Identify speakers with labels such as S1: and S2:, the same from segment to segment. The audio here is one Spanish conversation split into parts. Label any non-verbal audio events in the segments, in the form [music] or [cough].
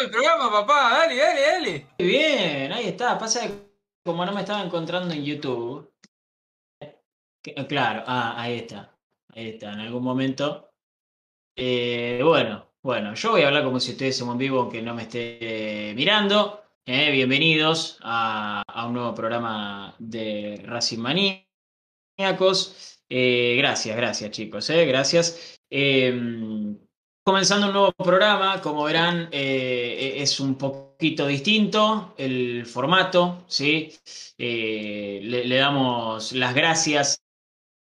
S1: el programa, papá. Dale, dale, dale.
S2: Bien, ahí está. Pasa que como no me estaba encontrando en YouTube. Claro, ah, ahí está. Ahí está, en algún momento. Eh, bueno, bueno, yo voy a hablar como si estuviésemos en vivo, aunque no me esté mirando. Eh, bienvenidos a, un nuevo programa de Racing Maníacos. Eh, gracias, gracias, chicos. eh, gracias. Comenzando un nuevo programa, como verán, eh, es un poquito distinto el formato, ¿sí? Eh, le, damos las gracias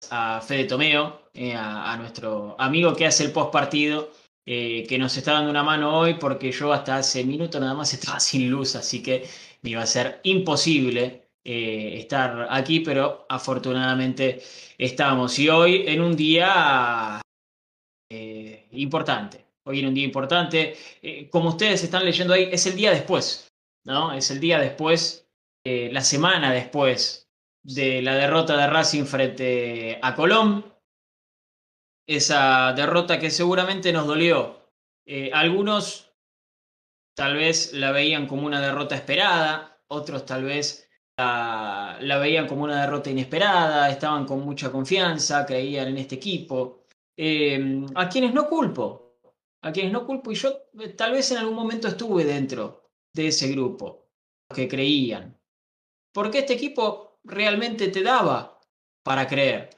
S2: a Fede Tomeo, eh, a, nuestro amigo que hace el post partido, eh, que nos está dando una mano hoy porque yo hasta hace minutos nada más estaba [laughs] sin luz, así que me iba a ser imposible estar aquí, pero afortunadamente estamos. Y hoy en un día importante. Hoy en un día importante. Eh, como ustedes están leyendo ahí, es el día después, ¿no? Es el día después, eh, la semana después de la derrota de Racing frente a Colón. Esa derrota que seguramente nos dolió. Eh, algunos tal vez la veían como una derrota esperada, otros tal vez la veían como una derrota inesperada, estaban con mucha confianza, creían en este equipo. Eh, a quienes no culpo, a quienes no culpo, y yo eh, tal vez en algún momento estuve dentro de ese grupo, que creían. Porque este equipo realmente te daba para creer.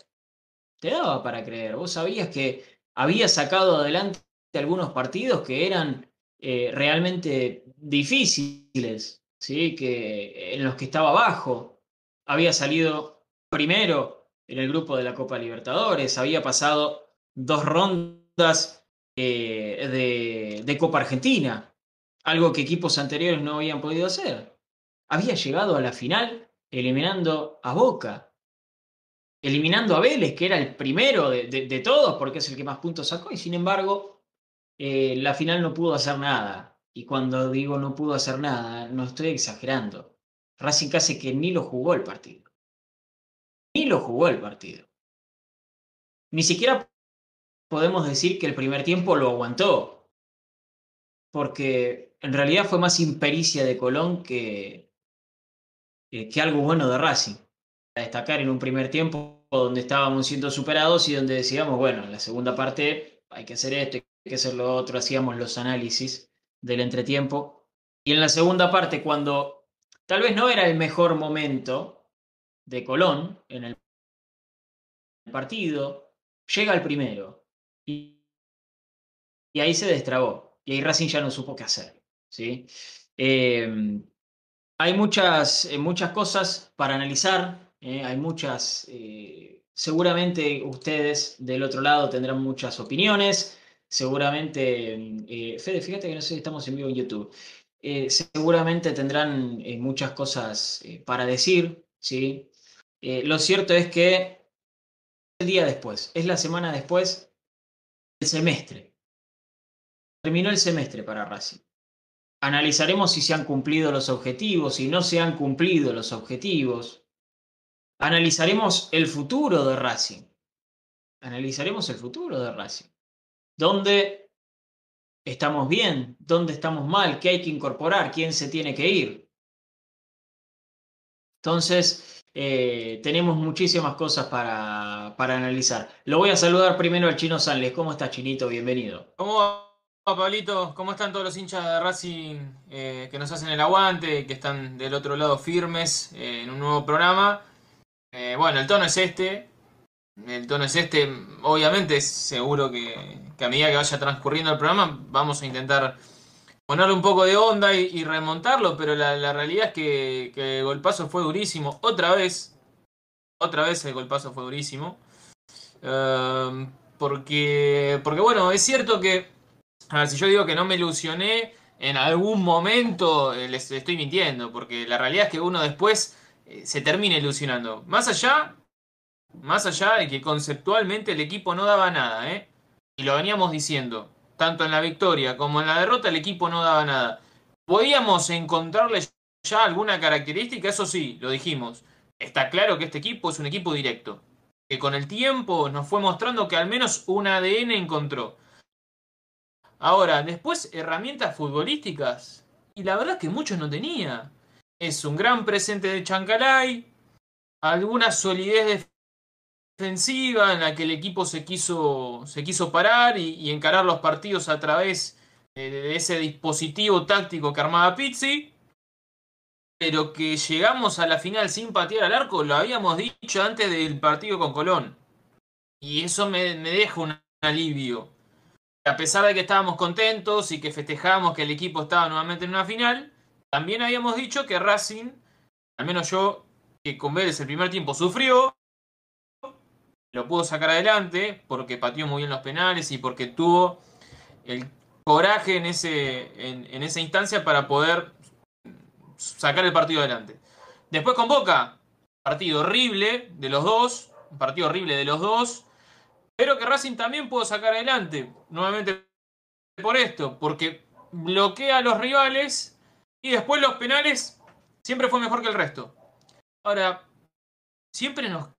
S2: Te daba para creer. Vos sabías que había sacado adelante algunos partidos que eran eh, realmente difíciles, ¿sí? que, en los que estaba abajo. Había salido primero en el grupo de la Copa Libertadores, había pasado dos rondas eh, de, Copa Argentina, algo que equipos anteriores no habían podido hacer. Había llegado a la final eliminando a Boca, eliminando a Vélez, que era el primero de todos, porque es el que más puntos sacó, y sin embargo, eh, la final no pudo hacer nada. Y cuando digo no pudo hacer nada, no estoy exagerando. Racing casi que ni lo jugó el partido. Ni lo jugó el partido. Ni siquiera podemos decir que el primer tiempo lo aguantó. Porque en realidad fue más impericia de Colón que, que, algo bueno de Racing. A destacar en un primer tiempo donde estábamos siendo superados y donde decíamos, bueno, en la segunda parte hay que hacer esto, hay que hacer lo otro, hacíamos los análisis del entretiempo. Y en la segunda parte, cuando tal vez no era el mejor momento de Colón en el partido, llega el primero. Y, ahí se destrabó. Y ahí Racing ya no supo qué hacer. ¿sí? Eh, hay muchas, eh, muchas cosas para analizar. eh, hay muchas. seguramente ustedes del otro lado tendrán muchas opiniones. Seguramente. eh, Fede, fíjate que no sé si estamos en vivo en YouTube. Seguramente tendrán muchas cosas para decir. ¿sí? Lo cierto es que el día después, es la semana después del semestre. Terminó el semestre para Racing. Analizaremos si se han cumplido los objetivos, si no se han cumplido los objetivos. Analizaremos el futuro de Racing. Analizaremos el futuro de Racing. ¿Dónde estamos bien? ¿Dónde estamos mal? ¿Qué hay que incorporar? ¿Quién se tiene que ir? Entonces, eh, tenemos muchísimas cosas para, para analizar. Lo voy a saludar primero al Chino Sanles. ¿Cómo estás, Chinito? Bienvenido.
S1: ¿Cómo va, Pablito? ¿Cómo están todos los hinchas de Racing eh, que nos hacen el aguante, que están del otro lado firmes eh, en un nuevo programa? Bueno, el tono es este. El tono es este. Obviamente, seguro que a medida que vaya transcurriendo el programa, vamos a intentar ponerle un poco de onda y, remontarlo, pero la, realidad es que, el golpazo fue durísimo. Otra vez, otra vez el golpazo fue durísimo. Eh, porque, porque, bueno, es cierto que, a ver, si yo digo que no me ilusioné, en algún momento eh, les estoy mintiendo, porque la realidad es que uno después eh, se termina ilusionando. Más allá, más allá de que conceptualmente el equipo no daba nada, ¿eh? Y lo veníamos diciendo, tanto en la victoria como en la derrota el equipo no daba nada. Podíamos encontrarle ya alguna característica, eso sí, lo dijimos. Está claro que este equipo es un equipo directo, que con el tiempo nos fue mostrando que al menos un ADN encontró. Ahora, después herramientas futbolísticas. Y la verdad que muchos no tenía. Es un gran presente de Chancalay. Alguna solidez defensiva en la que el equipo se quiso, se quiso parar y, y encarar los partidos a través de ese dispositivo táctico que armaba Pizzi. Pero que llegamos a la final sin patear al arco, lo habíamos dicho antes del partido con Colón. Y eso me, me deja un alivio. A pesar de que estábamos contentos y que festejamos que el equipo estaba nuevamente en una final, también habíamos dicho que Racing, al menos yo, que con Vélez el primer tiempo sufrió, lo pudo sacar adelante porque pateó muy bien los penales y porque tuvo el coraje en, ese, en, esa instancia para poder sacar el partido adelante. Después con Boca, partido horrible de los dos, un partido horrible de los dos, pero que Racing también pudo sacar adelante, nuevamente por esto, porque bloquea a los rivales y después los penales siempre fue mejor que el resto. Ahora, siempre nos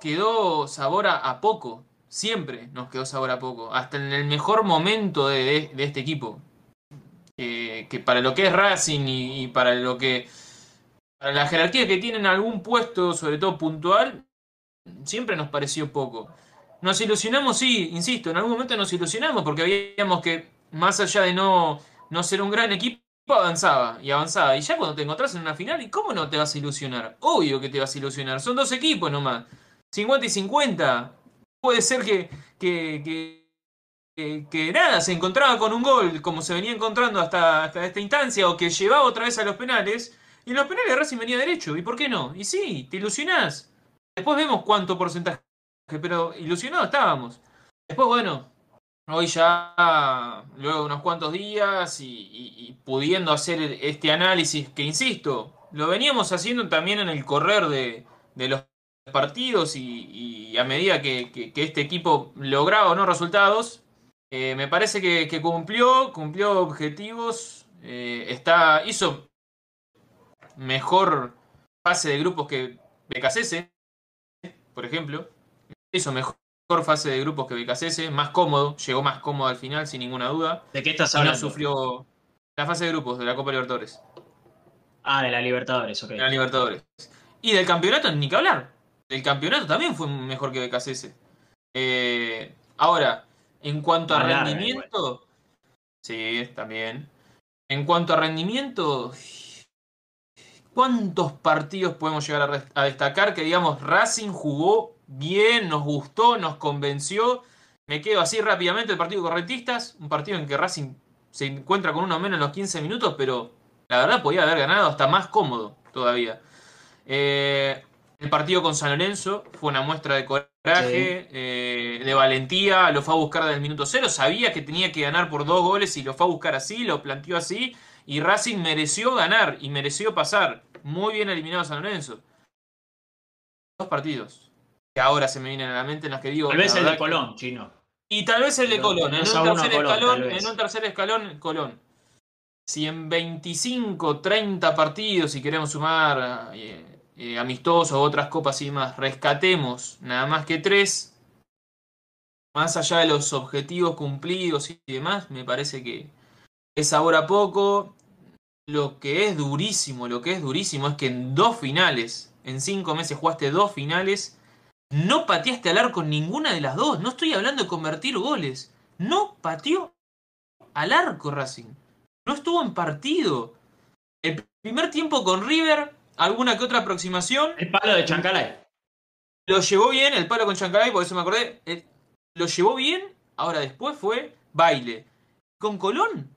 S1: quedó sabor a, poco, siempre nos quedó sabor a poco, hasta en el mejor momento de, este equipo. Que para lo que es Racing y, y, para lo que. Para la jerarquía que tienen algún puesto, sobre todo puntual, siempre nos pareció poco. Nos ilusionamos, sí, insisto, en algún momento nos ilusionamos porque veíamos que, más allá de no, no ser un gran equipo, avanzaba y avanzaba. Y ya cuando te encontrás en una final, ¿y cómo no te vas a ilusionar? Obvio que te vas a ilusionar. Son dos equipos nomás. 50 y 50. Puede ser que, que, que nada, se encontraba con un gol como se venía encontrando hasta, hasta, esta instancia o que llevaba otra vez a los penales y en los penales Racing venía derecho. ¿Y por qué no? Y sí, te ilusionás. Después vemos cuánto porcentaje, pero ilusionados estábamos. Después, bueno, hoy ya, luego de unos cuantos días y, y, y pudiendo hacer este análisis que, insisto, lo veníamos haciendo también en el correr de, de los partidos y, y, a medida que, que, que este equipo lograba o no resultados, eh, me parece que, que, cumplió, cumplió objetivos, eh, está, hizo mejor fase de grupos que BKCS, por ejemplo. Hizo mejor fase de grupos que BKCS, más cómodo, llegó más cómodo al final, sin ninguna duda.
S2: ¿De qué estás hablando?
S1: No sufrió la fase de grupos de la Copa Libertadores.
S2: Ah, de la Libertadores, ok.
S1: De la Libertadores. Y del campeonato, ni que hablar. Del campeonato también fue mejor que BKCS. Eh, ahora, en cuanto a rendimiento, sí, también. En cuanto a rendimiento, ¿cuántos partidos podemos llegar a, a, destacar que, digamos, Racing jugó bien, nos gustó, nos convenció? Me quedo así rápidamente el partido Correntistas, un partido en que Racing se encuentra con uno menos en los 15 minutos, pero la verdad podía haber ganado hasta más cómodo todavía. Eh, el partido con San Lorenzo fue una muestra de coraje, sí. eh, de valentía, lo fue a buscar desde el minuto cero, sabía que tenía que ganar por dos goles y lo fue a buscar así, lo planteó así, y Racing mereció ganar y mereció pasar. Muy bien eliminado San Lorenzo. Dos partidos que ahora se me vienen a la mente en las que digo...
S2: Tal vez el de Colón, que... chino.
S1: Y tal vez el de Colón, en un, tercer Colón, escalón, en un tercer escalón, Colón. Si en 25, 30 partidos, si queremos sumar... Eh, amistosos o otras copas y más, rescatemos nada más que tres, más allá de los objetivos cumplidos y demás, me parece que es ahora poco. Lo que es durísimo, lo que es durísimo es que en dos finales, en cinco meses jugaste dos finales, no pateaste al arco ninguna de las dos. No estoy hablando de convertir goles. No pateó al arco Racing. No estuvo en partido. El primer tiempo con River alguna que otra aproximación.
S2: El palo de Chancalay.
S1: Lo llevó bien, el palo con Chancalay, por eso me acordé. Eh, lo llevó bien, ahora después fue baile. Con Colón,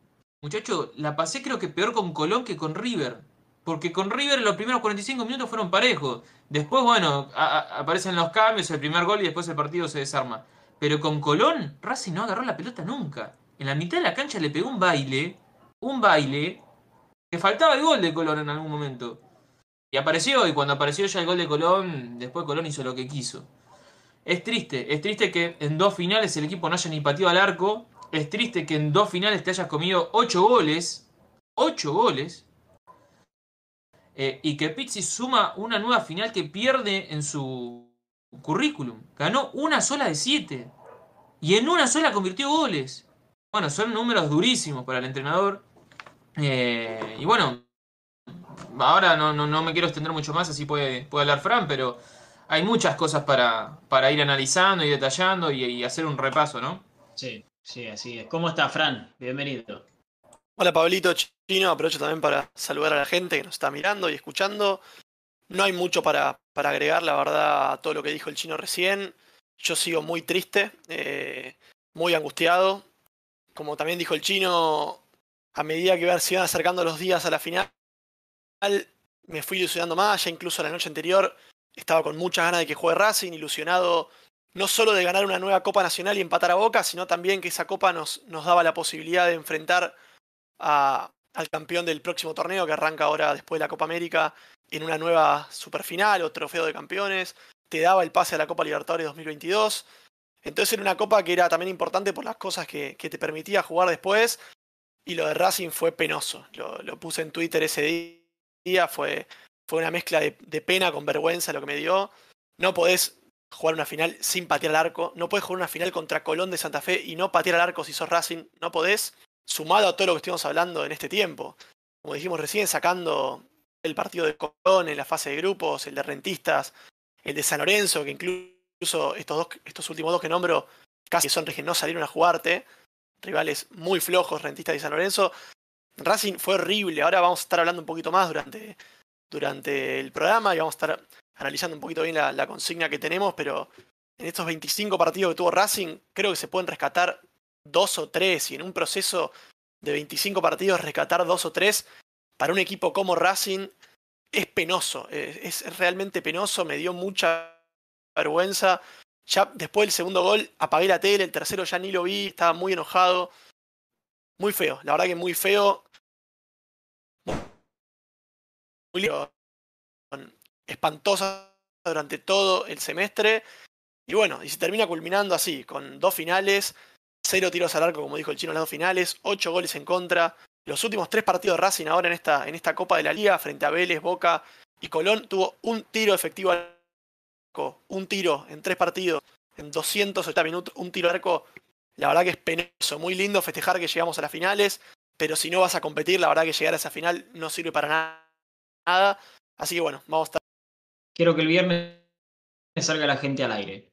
S1: muchacho, la pasé creo que peor con Colón que con River. Porque con River los primeros 45 minutos fueron parejos. Después, bueno, aparecen los cambios, el primer gol y después el partido se desarma. Pero con Colón, Racing no agarró la pelota nunca. En la mitad de la cancha le pegó un baile, un baile, que faltaba el gol de Colón en algún momento. Y apareció, y cuando apareció ya el gol de Colón, después Colón hizo lo que quiso. Es triste, es triste que en dos finales el equipo no haya ni pateado al arco. Es triste que en dos finales te hayas comido ocho goles. Ocho goles. Eh, y que Pizzi suma una nueva final que pierde en su currículum. Ganó una sola de siete. Y en una sola convirtió goles. bueno, son números durísimos para el entrenador. Eh, y bueno, ahora no, no, no, me quiero extender mucho más, así puede, puede hablar Fran, pero hay muchas cosas para, para ir analizando y detallando y, hacer un repaso, ¿no?
S2: Sí, sí, así es. ¿Cómo está, Fran? Bienvenido.
S3: Hola, Pablito Chino. Aprovecho también para saludar a la gente que nos está mirando y escuchando. No hay mucho para, para agregar, la verdad, a todo lo que dijo el chino recién. Yo sigo muy triste, eh, muy angustiado. Como también dijo el chino, a medida que se iban acercando los días a la final, me fui ilusionando más, ya incluso la noche anterior estaba con muchas ganas de que juegue Racing, ilusionado no solo de ganar una nueva Copa Nacional y empatar a Boca, sino también que esa Copa nos, nos daba la posibilidad de enfrentar a, al campeón del próximo torneo que arranca ahora después de la Copa América en una nueva superfinal o trofeo de campeones. Te daba el pase a la Copa Libertadores 2022. Entonces era una copa que era también importante por las cosas que, que te permitía jugar después. Y lo de Racing fue penoso. Lo, lo puse en Twitter ese día fue, fue una mezcla de, pena con vergüenza lo que me dio. No podés jugar una final sin patear al arco. No podés jugar una final contra Colón de Santa Fe y no patear al arco si sos Racing. No podés, sumado a todo lo que estuvimos hablando en este tiempo. Como dijimos recién, sacando el partido de Colón en la fase de grupos, el de Rentistas, el de San Lorenzo, que incluso estos, dos, estos últimos dos que nombro casi son que no salieron a jugarte. Rivales muy flojos, Rentistas y San Lorenzo. Racing fue horrible. Ahora vamos a estar hablando un poquito más durante, durante el programa y vamos a estar analizando un poquito bien la, consigna que tenemos, pero en estos 25 partidos que tuvo Racing, creo que se pueden rescatar dos o tres, y en un proceso de 25 partidos rescatar dos o tres para un equipo como Racing es penoso, es, es realmente penoso, me dio mucha vergüenza. Ya después del segundo gol apagué la tele, el tercero ya ni lo vi, estaba muy enojado. Muy feo, la verdad que muy feo espantosa durante todo el semestre. Y bueno, y se termina culminando así, con dos finales, cero tiros al arco, como dijo el chino, en las dos finales, ocho goles en contra. Los últimos tres partidos de Racing ahora en esta, en esta Copa de la Liga, frente a Vélez, Boca y Colón, tuvo un tiro efectivo al arco, un tiro en tres partidos, en 280 minutos, un tiro al arco. La verdad que es penoso, muy lindo festejar que llegamos a las finales, pero si no vas a competir, la verdad que llegar a esa final no sirve para nada nada. Así que bueno, vamos a estar.
S2: Quiero que el viernes salga la gente al aire.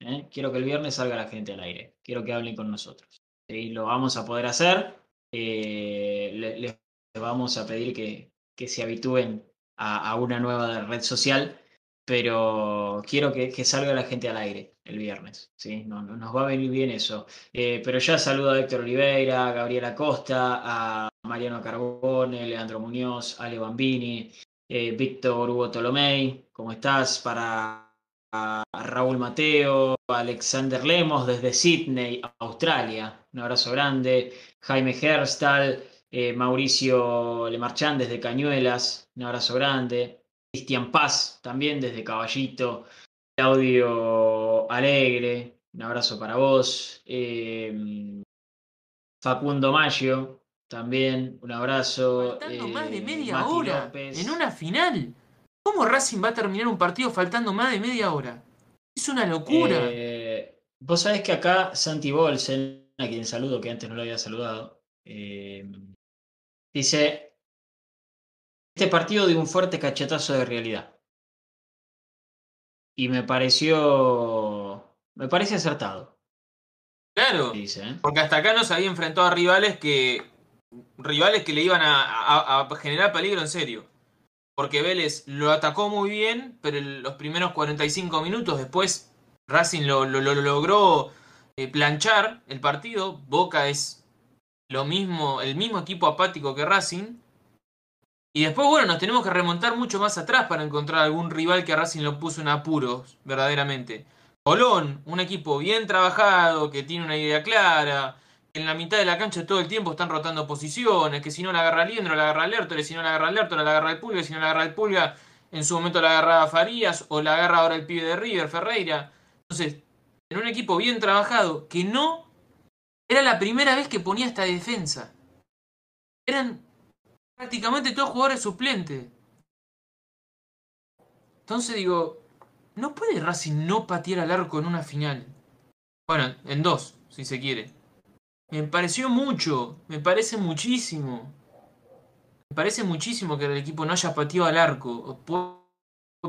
S2: ¿eh? Quiero que el viernes salga la gente al aire. Quiero que hablen con nosotros. Y lo vamos a poder hacer. Eh, les, vamos a pedir que, que se habitúen a, una nueva red social, pero quiero que, salga la gente al aire el viernes. ¿sí? No, nos va a venir bien eso. Eh, pero ya saludo a Héctor Oliveira, a Gabriela Costa, a Mariano Carbone, Leandro Muñoz, Ale Bambini, eh, Víctor Hugo Tolomei, ¿cómo estás? Para Raúl Mateo, Alexander Lemos desde Sydney, Australia, un abrazo grande, Jaime Herstal, eh, Mauricio Lemarchán desde Cañuelas, un abrazo grande, Cristian Paz también desde Caballito, Claudio Alegre, un abrazo para vos, eh, Facundo Maggio, también, un abrazo.
S1: Faltando más de eh, media hora en una final. ¿Cómo Racing va a terminar un partido faltando más de media hora? Es una locura.
S2: Eh, vos sabés que acá Santi Bolsen, a quien saludo, que antes no lo había saludado, eh, dice: Este partido dio un fuerte cachetazo de realidad. Y me pareció. Me parece acertado.
S1: Claro. Dice, Porque hasta acá no se había enfrentado a rivales que rivales que le iban a, generar peligro en serio. Porque Vélez lo atacó muy bien, pero en los primeros 45 minutos después Racing lo, logró eh, planchar el partido. Boca es lo mismo, el mismo equipo apático que Racing. Y después, bueno, nos tenemos que remontar mucho más atrás para encontrar algún rival que a Racing lo puso en apuros, verdaderamente. Colón, un equipo bien trabajado, que tiene una idea clara, en la mitad de la cancha todo el tiempo están rotando posiciones, que si no la agarra Liendro, la agarra Lertore, si no la agarra Lertore, la agarra el Pulga, si no la agarra el Pulga, en su momento la agarraba Farías, o la agarra ahora el pibe de River, Ferreira. Entonces, en un equipo bien trabajado, que no era la primera vez que ponía esta defensa. Eran prácticamente todos jugadores suplentes. Entonces digo, no puede Racing no patear al arco en una final. Bueno, en dos, si se quiere. Me pareció mucho, me parece muchísimo. Me parece muchísimo que el equipo no haya pateado al arco.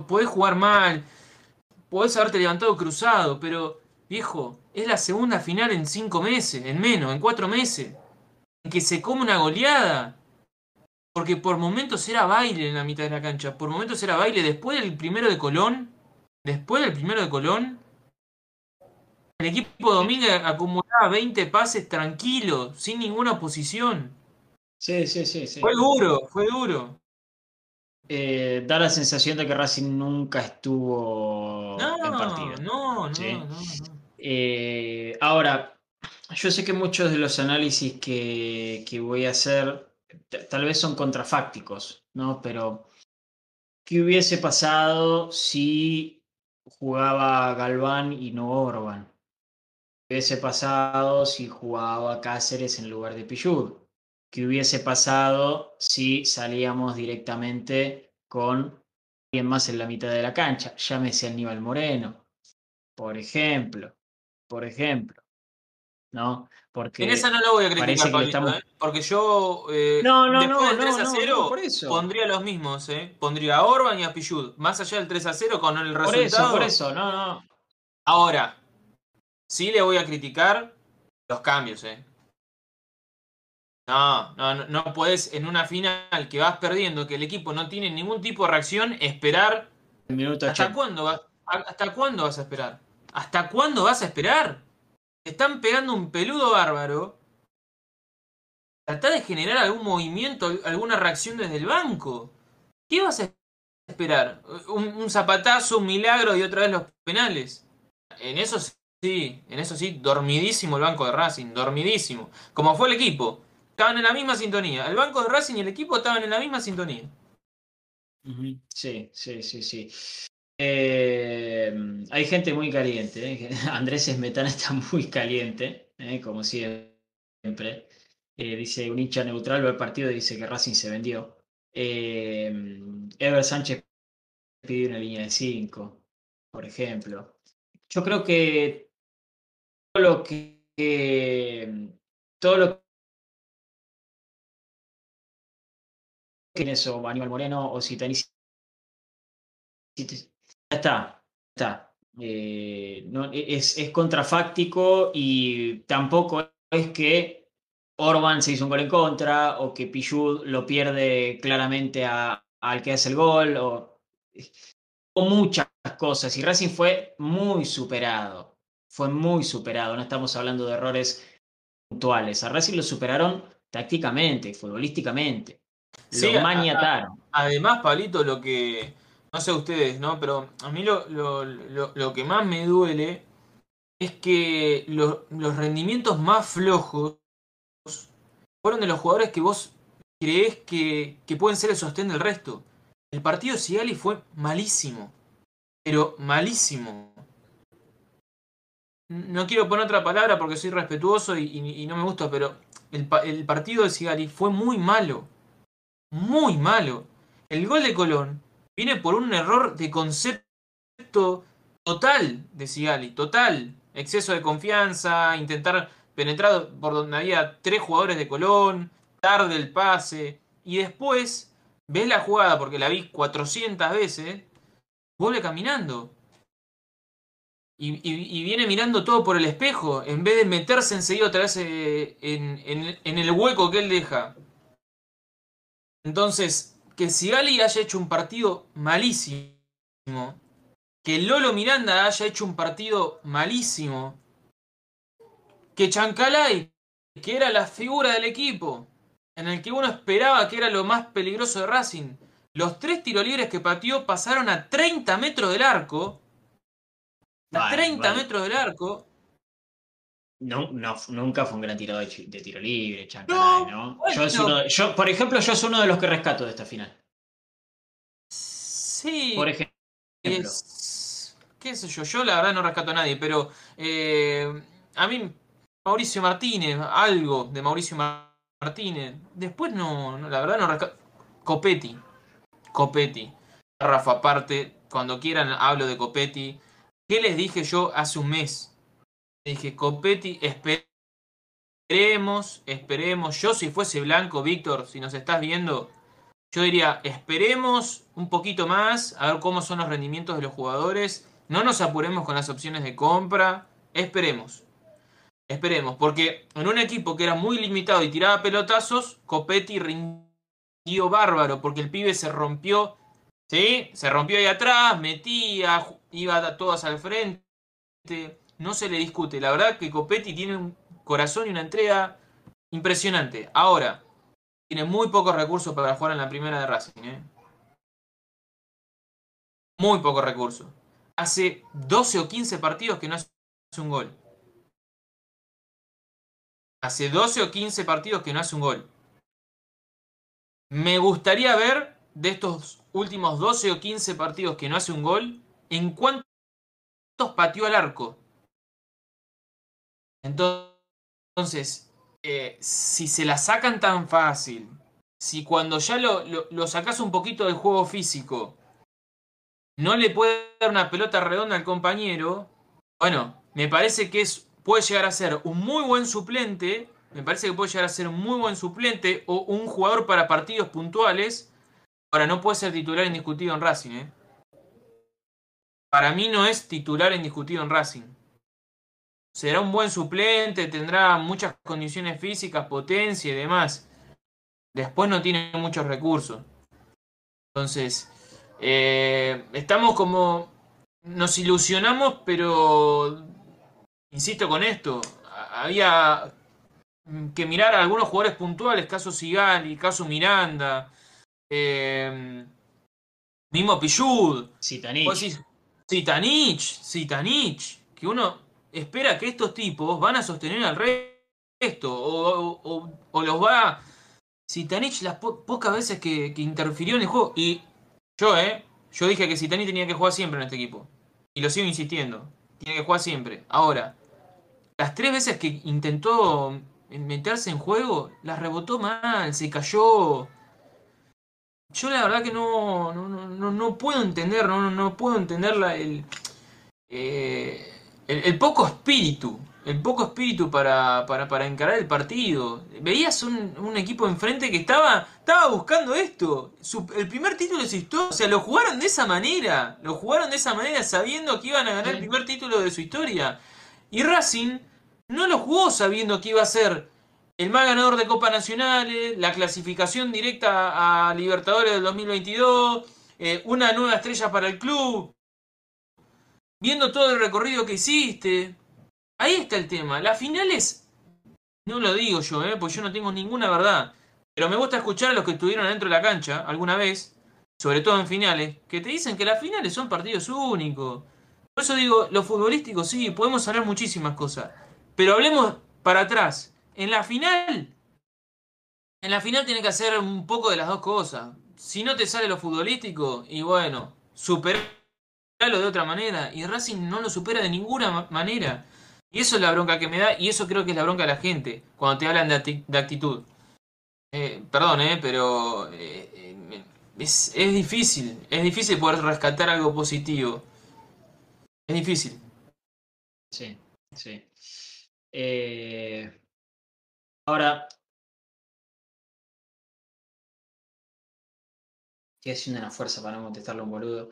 S1: Podés jugar mal, podés haberte levantado cruzado, pero viejo, es la segunda final en cinco meses, en menos, en cuatro meses. En que se come una goleada. Porque por momentos era baile en la mitad de la cancha. Por momentos era baile. Después del primero de Colón. Después del primero de Colón. El equipo Domínguez acumulaba 20 pases tranquilo, sin ninguna oposición.
S2: Sí, sí, sí, sí.
S1: Fue duro, fue duro.
S2: Eh, da la sensación de que Racing nunca estuvo
S1: no,
S2: en partido.
S1: No, no, no, no.
S2: Eh, ahora, yo sé que muchos de los análisis que, que voy a hacer tal vez son contrafácticos, ¿no? Pero, ¿qué hubiese pasado si jugaba Galván y no Orban? ¿Qué hubiese pasado si jugaba Cáceres en lugar de Pichud? ¿Qué hubiese pasado si salíamos directamente con alguien más en la mitad de la cancha? Llámese Aníbal Moreno, por ejemplo. Por ejemplo. ¿no? Porque
S1: en esa no lo voy a criticar, ¿eh? porque yo eh,
S2: no, no,
S1: después
S2: no,
S1: del 3 a 0
S2: por eso.
S1: pondría los mismos, ¿eh? pondría a Orban y a Pichud, más allá del 3 a 0 con el resultado.
S2: Por eso, por eso, no, no.
S1: Ahora, sí le voy a criticar los cambios, ¿eh? No, no, no puedes en una final que vas perdiendo, que el equipo no tiene ningún tipo de reacción, esperar. ¿Hasta cuándo, ¿Hasta cuándo vas a esperar? ¿Hasta cuándo vas a esperar? están pegando un peludo bárbaro. Trata de generar algún movimiento, alguna reacción desde el banco. ¿Qué vas a esperar? ¿Un, zapatazo, un milagro y otra vez los penales? En eso en eso sí, dormidísimo el banco de Racing, dormidísimo. Como fue el equipo. Estaban en la misma sintonía. El banco de Racing y el equipo estaban en la misma sintonía.
S2: Sí, sí, sí, sí. Eh, hay gente muy caliente. ¿eh? [laughs] Andrés Esmetana está muy caliente, ¿eh? como siempre. dice un hincha neutral, el partido dice que Racing se vendió. Ever Sánchez pidió una línea de 5, por ejemplo. Yo creo que lo que. todo lo que eso, Aníbal Moreno o si tenéis está, está. Eh, no, es, es, contrafáctico y tampoco es que Orban se hizo un gol en contra o que Pichud lo pierde claramente al que hace el gol o, o, muchas cosas. Y Racing fue muy superado, fue muy superado. No estamos hablando de errores puntuales. A Racing lo superaron tácticamente, futbolísticamente. Lo maniataron.
S1: además, Pablito, lo que no sé ustedes, ¿no? Pero a mí lo, lo, que más me duele es que los rendimientos más flojos fueron de los jugadores que vos creés que, que pueden ser el sostén del resto. El partido de Sigali fue malísimo, pero malísimo. No quiero poner otra palabra porque soy respetuoso y, no me gusta, pero el, partido de Sigali fue muy malo. Muy malo. El gol de Colón viene por un error de concepto total de Sigali, total. Exceso de confianza, intentar penetrar por donde había tres jugadores de Colón, tarde el pase, y después ves la jugada, porque la vi 400 veces, vuelve caminando. Y, viene mirando todo por el espejo, en vez de meterse enseguida otra vez eh, en, en el hueco que él deja. Entonces, que Sigali haya hecho un partido malísimo, que Lolo Miranda haya hecho un partido malísimo, que Chancalay, que era la figura del equipo, en el que uno esperaba que era lo más peligroso de Racing, los tres tiros libres que pateó pasaron a 30 metros del arco. A 30 metros del arco.
S2: No, no, nunca fue un gran tirador de, tiro libre, ¿no? Yo, por ejemplo, yo soy uno de los que rescato de esta final.
S1: Sí.
S2: Por ejemplo.
S1: qué sé yo, yo la verdad no rescato a nadie, pero eh, a mí Mauricio Martínez, algo de Mauricio Martínez. Después no, la verdad no rescato. Copetti. Copetti. Rafa, aparte, cuando quieran hablo de Copetti. ¿Qué les dije yo hace un mes? Dije, Copetti, esperemos, esperemos. Yo si fuese blanco, Víctor, si nos estás viendo, yo diría, esperemos un poquito más, a ver cómo son los rendimientos de los jugadores. No nos apuremos con las opciones de compra. Esperemos. Esperemos, porque en un equipo que era muy limitado y tiraba pelotazos, Copetti rindió bárbaro, porque el pibe se rompió, ¿sí? Se rompió ahí atrás, metía, iba a todas al frente. No se le discute. La verdad que Copetti tiene un corazón y una entrega impresionante. Ahora, tiene muy pocos recursos para jugar en la primera de Racing, ¿eh? Muy pocos recursos. Hace 12 o 15 partidos que no hace un gol. Hace 12 o 15 partidos que no hace un gol. Me gustaría ver de estos últimos 12 o 15 partidos que no hace un gol, en cuántos pateó al arco. Entonces, eh, si se la sacan tan fácil, si cuando ya lo, sacas un poquito del juego físico, no le puede dar una pelota redonda al compañero, bueno, me parece que es puede llegar a ser un muy buen suplente, me parece que puede llegar a ser un muy buen suplente o un jugador para partidos puntuales. Ahora, no puede ser titular indiscutido en Racing. ¿eh? Para mí no es titular indiscutido en Racing. Será un buen suplente, tendrá muchas condiciones físicas, potencia y demás. Después no tiene muchos recursos. Entonces, eh, estamos como... Nos ilusionamos, pero insisto con esto, había que mirar a algunos jugadores puntuales, caso Sigali, caso Miranda, eh, mismo Pichud,
S2: Citanich.
S1: Citanich, Citanich, que uno espera que estos tipos van a sostener al resto, o, o, los va... Citanich las po pocas veces que, interfirió en el juego, y yo, eh, yo dije que Citanich tenía que jugar siempre en este equipo, y lo sigo insistiendo, tiene que jugar siempre. Ahora, las tres veces que intentó meterse en juego, las rebotó mal, se cayó. Yo la verdad que no, no, no, no puedo entender, no, no puedo entender la, el, eh, el, el, poco espíritu, el poco espíritu para, para, para encarar el partido. Veías un, un, equipo enfrente que estaba, estaba buscando esto. Su, el primer título de su historia, o sea, lo jugaron de esa manera, lo jugaron de esa manera sabiendo que iban a ganar el primer título de su historia. Y Racing no lo jugó sabiendo que iba a ser el más ganador de Copa Nacionales, la clasificación directa a Libertadores del 2022, eh, una nueva estrella para el club. Viendo todo el recorrido que hiciste. Ahí está el tema. Las finales, no lo digo yo, eh, pues yo no tengo ninguna verdad. Pero me gusta escuchar a los que estuvieron dentro de la cancha alguna vez, sobre todo en finales, que te dicen que las finales son partidos únicos. Por eso digo, lo futbolístico sí, podemos hablar muchísimas cosas. Pero hablemos para atrás. En la final, en la final tiene que hacer un poco de las dos cosas. Si no te sale lo futbolístico, y bueno, superalo de otra manera. Y Racing no lo supera de ninguna manera. Y eso es la bronca que me da, y eso creo que es la bronca de la gente, cuando te hablan de, actitud. Eh, perdón, eh, pero eh, es, es difícil, es difícil poder rescatar algo positivo. Es difícil.
S2: Sí, sí. Eh, ahora, estoy haciendo una fuerza para no contestarle un boludo.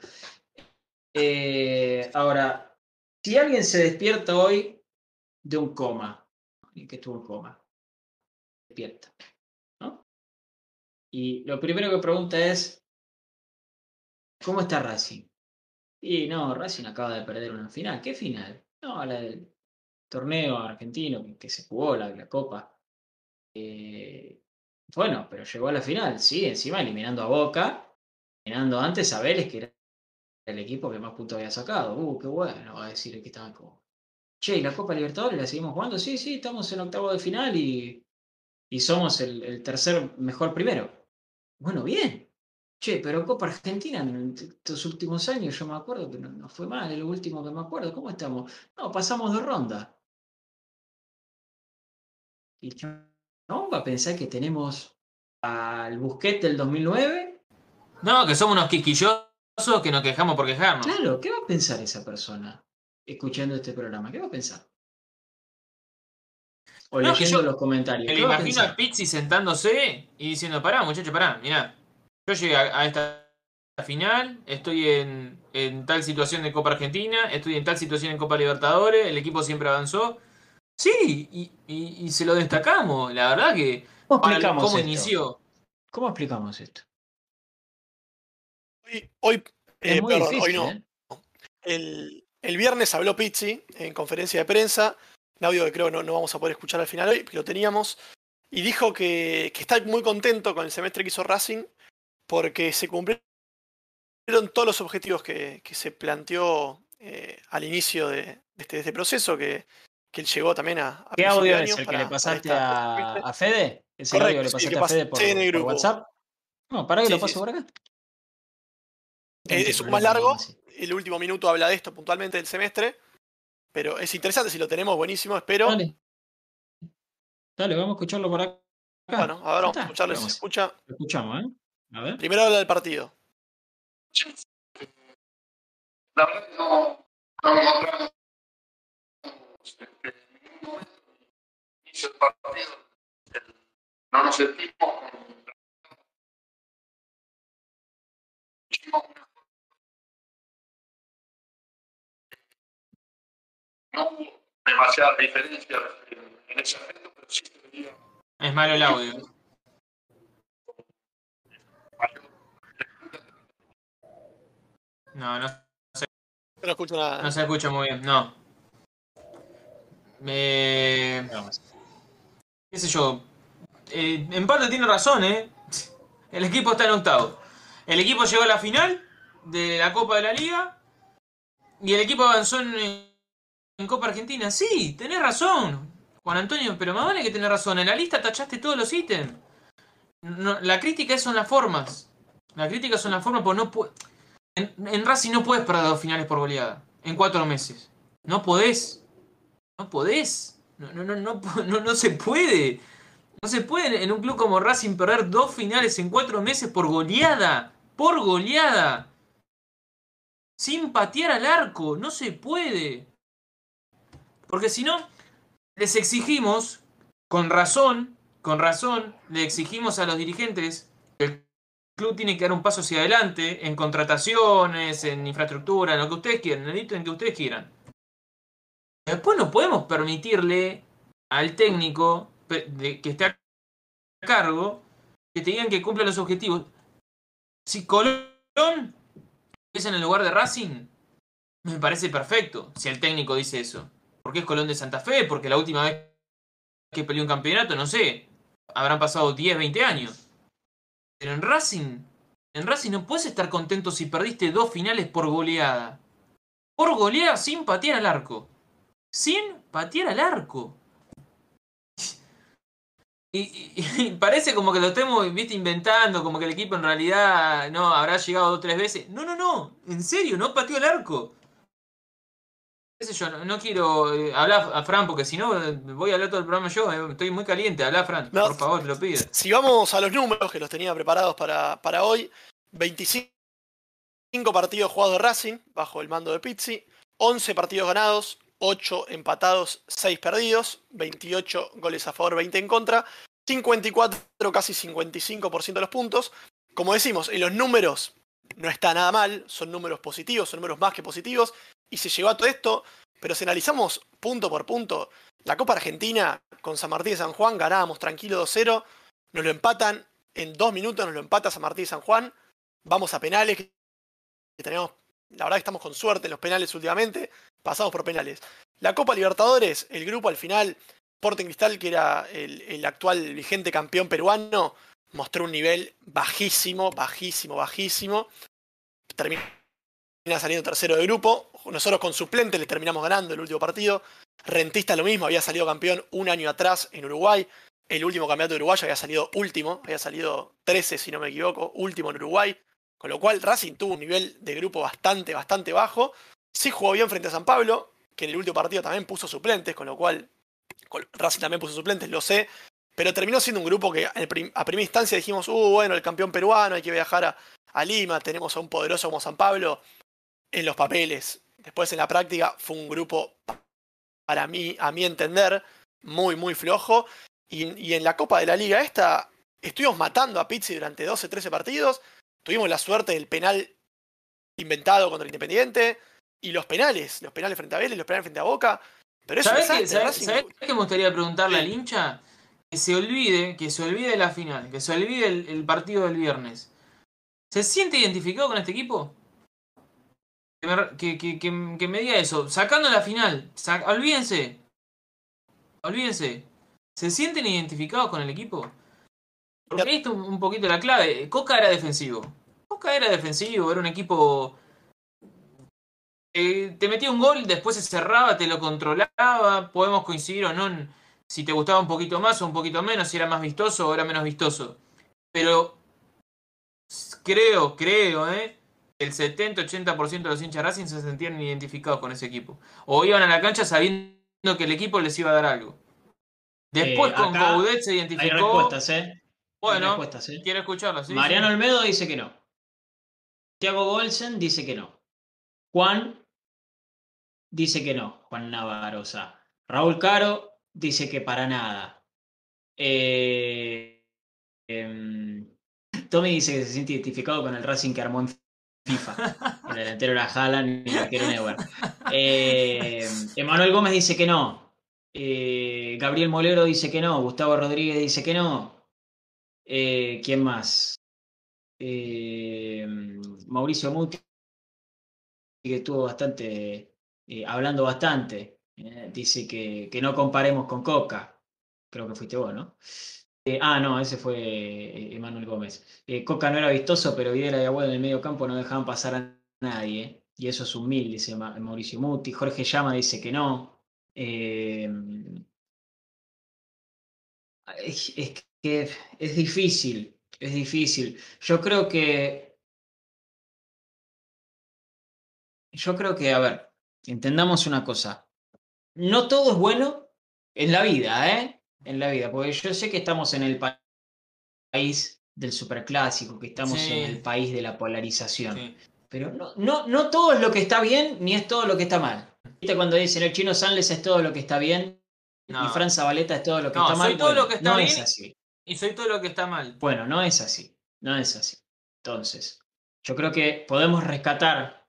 S2: Eh, ahora, si alguien se despierta hoy de un coma, y que estuvo en coma, despierta, ¿no? Y lo primero que pregunta es, ¿cómo está Racing? Y no, Racing acaba de perder una final. ¿Qué final? No, la del torneo argentino que se jugó, la Copa. Eh, bueno, pero llegó a la final, sí, encima eliminando a Boca, eliminando antes a Vélez, que era el equipo que más puntos había sacado. Uh, qué bueno, va a decir que estaba como. Che, ¿y la Copa Libertadores la seguimos jugando? Sí, sí, estamos en octavo de final y, y somos el, el tercer mejor primero. Bueno, bien, Che, pero Copa Argentina en estos últimos años, yo me acuerdo que no, fue mal, es lo último que me acuerdo. ¿Cómo estamos? No, pasamos de ronda. Y no va a pensar que tenemos al Busquet del 2009.
S1: No, que somos unos quisquillosos que nos quejamos por quejarnos.
S2: Claro, ¿qué va a pensar esa persona escuchando este programa? ¿Qué va a pensar? o
S1: No,
S2: leyendo los comentarios.
S1: Me
S2: ¿Qué
S1: lo
S2: va a
S1: imagino a? Pizzi sentándose y diciendo, pará, muchacho, pará, mirá. Yo llegué a, a esta final, estoy en, en tal situación de Copa Argentina, estoy en tal situación en Copa Libertadores, el equipo siempre avanzó. Sí, y, y- y se lo destacamos, la verdad que
S2: ¿Cómo explicamos
S1: cómo
S2: esto?
S1: inició.
S2: ¿Cómo explicamos esto?
S3: Hoy, hoy,
S2: Es
S3: eh,
S2: muy
S3: perdón,
S2: difícil,
S3: hoy no.
S2: ¿eh?
S3: El, el viernes habló Pizzi en conferencia de prensa, un audio que creo que no, no vamos a poder escuchar al final hoy, que lo teníamos, y dijo que, que está muy contento con el semestre que hizo Racing porque se cumplieron todos los objetivos que, que se planteó eh, al inicio de, de este, de este proceso, que, que él llegó también a... a
S2: ¿Qué audio es el que le pasaste a, a Fede? ¿Es el audio que le
S3: sí,
S2: pasaste
S3: que
S2: a Fede por,
S3: en el
S2: por
S3: grupo.
S2: WhatsApp? No, para que
S3: Sí,
S2: lo paso
S3: sí.
S2: por acá.
S3: Eh, es un más largo, el último minuto habla de esto puntualmente del semestre, pero es interesante, si lo tenemos, buenísimo, espero.
S2: Dale. Dale, vamos a escucharlo por acá.
S3: Bueno, a ver, vamos a escucharlo
S2: vamos.
S3: se escucha.
S2: Lo escuchamos, ¿eh? A ver.
S3: Primero habla del partido.
S4: La verdad que no, no encontramos este, en ningún momento del inicio del partido el- no nos sentimos con hicimos una no hubo demasiadas diferencias en, en ese aspecto, pero sí se veía
S1: Es malo el audio. No, no,
S3: No escucho nada.
S1: no se escucha muy bien, no. Eh, qué sé yo. Eh, en parte tiene razón, ¿eh? El equipo está en octavo. El equipo llegó a la final de la Copa de la Liga y el equipo avanzó en, en Copa Argentina. Sí, tenés razón, Juan Antonio, pero más vale que tenés razón. En la lista tachaste todos los ítems. La crítica son las formas. La crítica son las formas, porque no puede. En, Racing no puedes perder dos finales por goleada en cuatro meses. No podés. No podés. No, no, no, no, [laughs] no, no se puede. No se puede en un club como Racing perder dos finales en cuatro meses por goleada. Por goleada. Sin patear al arco. No se puede. Porque si no, les exigimos, con razón, con razón, le exigimos a los dirigentes que el club tiene que dar un paso hacia adelante en contrataciones, en infraestructura, en lo que ustedes quieran, en ítem que ustedes quieran. Después no podemos permitirle al técnico que esté a cargo que te digan que cumpla los objetivos. Si Colón es en el lugar de Racing, me parece perfecto si el técnico dice eso. ¿Por qué es Colón de Santa Fe? Porque la última vez que peleó un campeonato, no sé, habrán pasado 10, 20 años. Pero en Racing, en Racing no puedes estar contento si perdiste dos finales por goleada. Por goleada sin patear al arco. Sin patear al arco. Y, [laughs] parece como que lo estemos ¿viste, inventando, como que el equipo en realidad no habrá llegado dos o tres veces. No, no, no. En serio, no pateó el arco. Qué sé yo, no, no quiero eh, hablar a Fran porque si no eh, voy a hablar todo el programa yo. eh, estoy muy caliente. Habla, Fran.
S3: No,
S1: por favor, te lo pido.
S3: Si vamos a los números que los tenía preparados para, para hoy, 25 partidos jugados de Racing bajo el mando de Pizzi, 11 partidos ganados, 8 empatados, 6 perdidos, 28 goles a favor, 20 en contra, 54, casi 55% de los puntos. Como decimos, en los números no está nada mal, son números positivos, son números más que positivos, y se llegó a todo esto, pero si analizamos punto por punto, la Copa Argentina con San Martín de San Juan ganábamos tranquilo 2-0, nos lo empatan en dos minutos, nos lo empata San Martín de San Juan, vamos a penales, tenemos, la verdad que estamos con suerte en los penales últimamente, pasamos por penales. La Copa Libertadores, el grupo al final, Sporting Cristal, que era el, el actual vigente campeón peruano, mostró un nivel bajísimo, bajísimo, bajísimo. Termina saliendo tercero de grupo. Nosotros con suplente le terminamos ganando el último partido. Rentista lo mismo, había salido campeón un año atrás en Uruguay. El último campeonato de Uruguay había salido último, había salido 13 si no me equivoco, último en Uruguay. Con lo cual Racing tuvo un nivel de grupo bastante, bastante bajo. Sí jugó bien frente a San Pablo, que en el último partido también puso suplentes, con lo cual Racing también puso suplentes, lo sé. Pero terminó siendo un grupo que a primera instancia dijimos, uh, bueno, el campeón peruano, hay que viajar a Lima, tenemos a un poderoso como San Pablo en los papeles. Después en la práctica fue un grupo, para mí, a mi entender, muy, muy flojo. Y, y en la Copa de la Liga esta, estuvimos matando a Pizzi durante 12, 13 partidos. Tuvimos la suerte del penal inventado contra el Independiente. Y los penales, los penales frente a Vélez, los penales frente a Boca. Pero eso
S1: ¿Sabés
S3: es
S1: qué, sabés- sabés qué me gustaría preguntarle al hincha? Que se olvide, que se olvide la final, que se olvide el, el partido del viernes. ¿Se siente identificado con este equipo? Que me, que, que- me diga eso. Sacando la final, olvídense. Olvídense. ¿Se sienten identificados con el equipo? Porque ahí está un poquito la clave. Coca era defensivo. Coca era defensivo, era un equipo eh, te metía un gol, después se cerraba, te lo controlaba. Podemos coincidir o no si te gustaba un poquito más o un poquito menos, si era más vistoso o era menos vistoso. Pero creo, creo, ¿eh? El 70-80% de los hinchas Racing se sentían identificados con ese equipo. O iban a la cancha sabiendo que el equipo les iba a dar algo. Después
S2: Eh,
S1: con Coudet se
S2: Hay
S1: identificó.
S2: respuestas, ¿eh? Hay
S1: Bueno,
S2: respuestas, ¿eh?
S1: quiero escucharlo. ¿sí?
S2: Mariano. Olmedo dice que no. Tiago Golsen dice que no. Juan dice que no. Juan Navarroza. Raúl Caro dice que para nada. Eh, em, Tommy dice que se siente identificado con el Racing que armó en FIFA. El delantero era Haaland y el arquero Neuer. Eh, Emanuel Gómez dice que no. Eh, Gabriel Molero dice que no. Gustavo Rodríguez dice que no. Eh, ¿Quién más? Mauricio Muti, que estuvo bastante, hablando bastante, dice que, que no comparemos con Coca. Creo que fuiste vos, ¿no? Eh, ah, no, ese fue eh, Emanuel Gómez. Eh, Coca no era vistoso, pero Videla y Abuelo en el medio campo no dejaban pasar a nadie. Y eso es mil, dice Ma- Mauricio Muti. Jorge Llama dice que no. Es, es que es difícil, es difícil. Yo creo que. Yo creo que, a ver, entendamos una cosa. No todo es bueno en la vida, ¿eh? En la vida, porque yo sé que estamos en el pa- país del superclásico, que estamos
S1: Sí.
S2: en el país de la polarización.
S1: Sí.
S2: Pero no, no, no todo es lo que está bien, ni es todo lo que está mal. ¿Viste cuando dicen el chino Sanles es todo lo que está bien
S1: No.
S2: y Fran Zabaleta es todo lo que
S1: No,
S2: está mal?
S1: soy todo
S2: Bueno,
S1: lo que está
S2: no
S1: bien.
S2: es así.
S1: Y soy todo lo que está mal.
S2: Bueno, no es así. No es así. Entonces, yo creo que podemos rescatar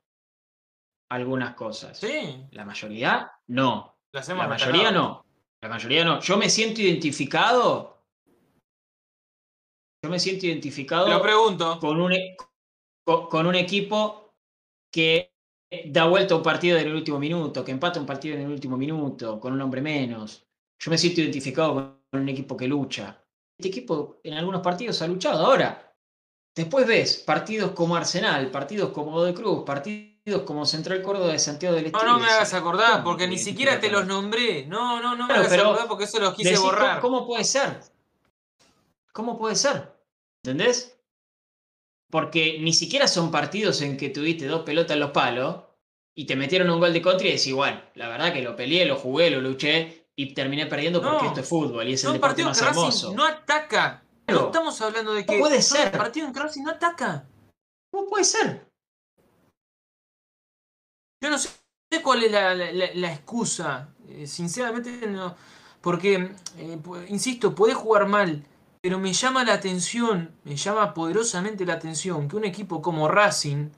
S2: algunas cosas.
S1: Sí,
S2: La mayoría, no. La mayoría no. La mayoría no. Yo me siento identificado. Yo me siento identificado
S1: Lo pregunto.
S2: con un, e- con, con un equipo que da vuelta un partido en el último minuto, que empata un partido en el último minuto, con un hombre menos. Yo me siento identificado con un equipo que lucha. Este equipo en algunos partidos ha luchado. Ahora, después ves partidos como Arsenal, partidos como de Cruz, partidos como Central Córdoba de Santiago del
S1: No,
S2: Estero.
S1: no me hagas acordar,
S2: ¿Cómo
S1: porque ni siquiera te los nombré. No, no, no me
S2: Claro,
S1: hagas acordar porque eso los quise
S2: Decís, ¿cómo-
S1: borrar.
S2: ¿Cómo puede ser? ¿Cómo puede ser? ¿Entendés? Porque ni siquiera son partidos en que tuviste dos pelotas en los palos y te metieron un gol de contra y decís, igual, la verdad que lo peleé, lo jugué, lo luché y terminé perdiendo porque
S1: No.
S2: esto es fútbol y es el deporte más
S1: que
S2: hermoso.
S1: no ataca.
S2: Claro.
S1: No estamos hablando de que
S2: puede
S1: son
S2: ser.
S1: partidos en que Racing no ataca.
S2: ¿Cómo puede ser?
S1: Yo no sé cuál es la, excusa. Eh, sinceramente, no. Porque, eh, insisto, puede jugar mal. Pero me llama la atención, me llama poderosamente la atención que un equipo como Racing.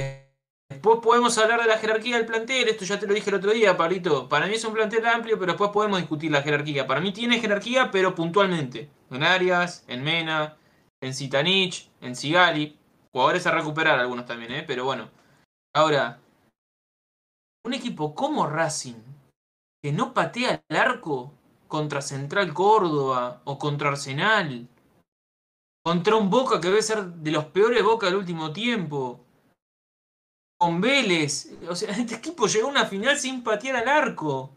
S1: eh, Después podemos hablar de la jerarquía del plantel, esto ya te lo dije el otro día, Pablito. Para mí es un plantel amplio, pero después podemos discutir la jerarquía. Para mí tiene jerarquía, pero puntualmente. En Arias, en Mena, en Zitanich, en Sigali. Jugadores a recuperar algunos también, ¿eh? Pero bueno. Ahora, un equipo como Racing, que no patea el arco contra Central Córdoba o contra Arsenal, contra un Boca que debe ser de los peores Boca del último tiempo, con Vélez, o sea, [laughs] este equipo llegó a una final sin patear al arco.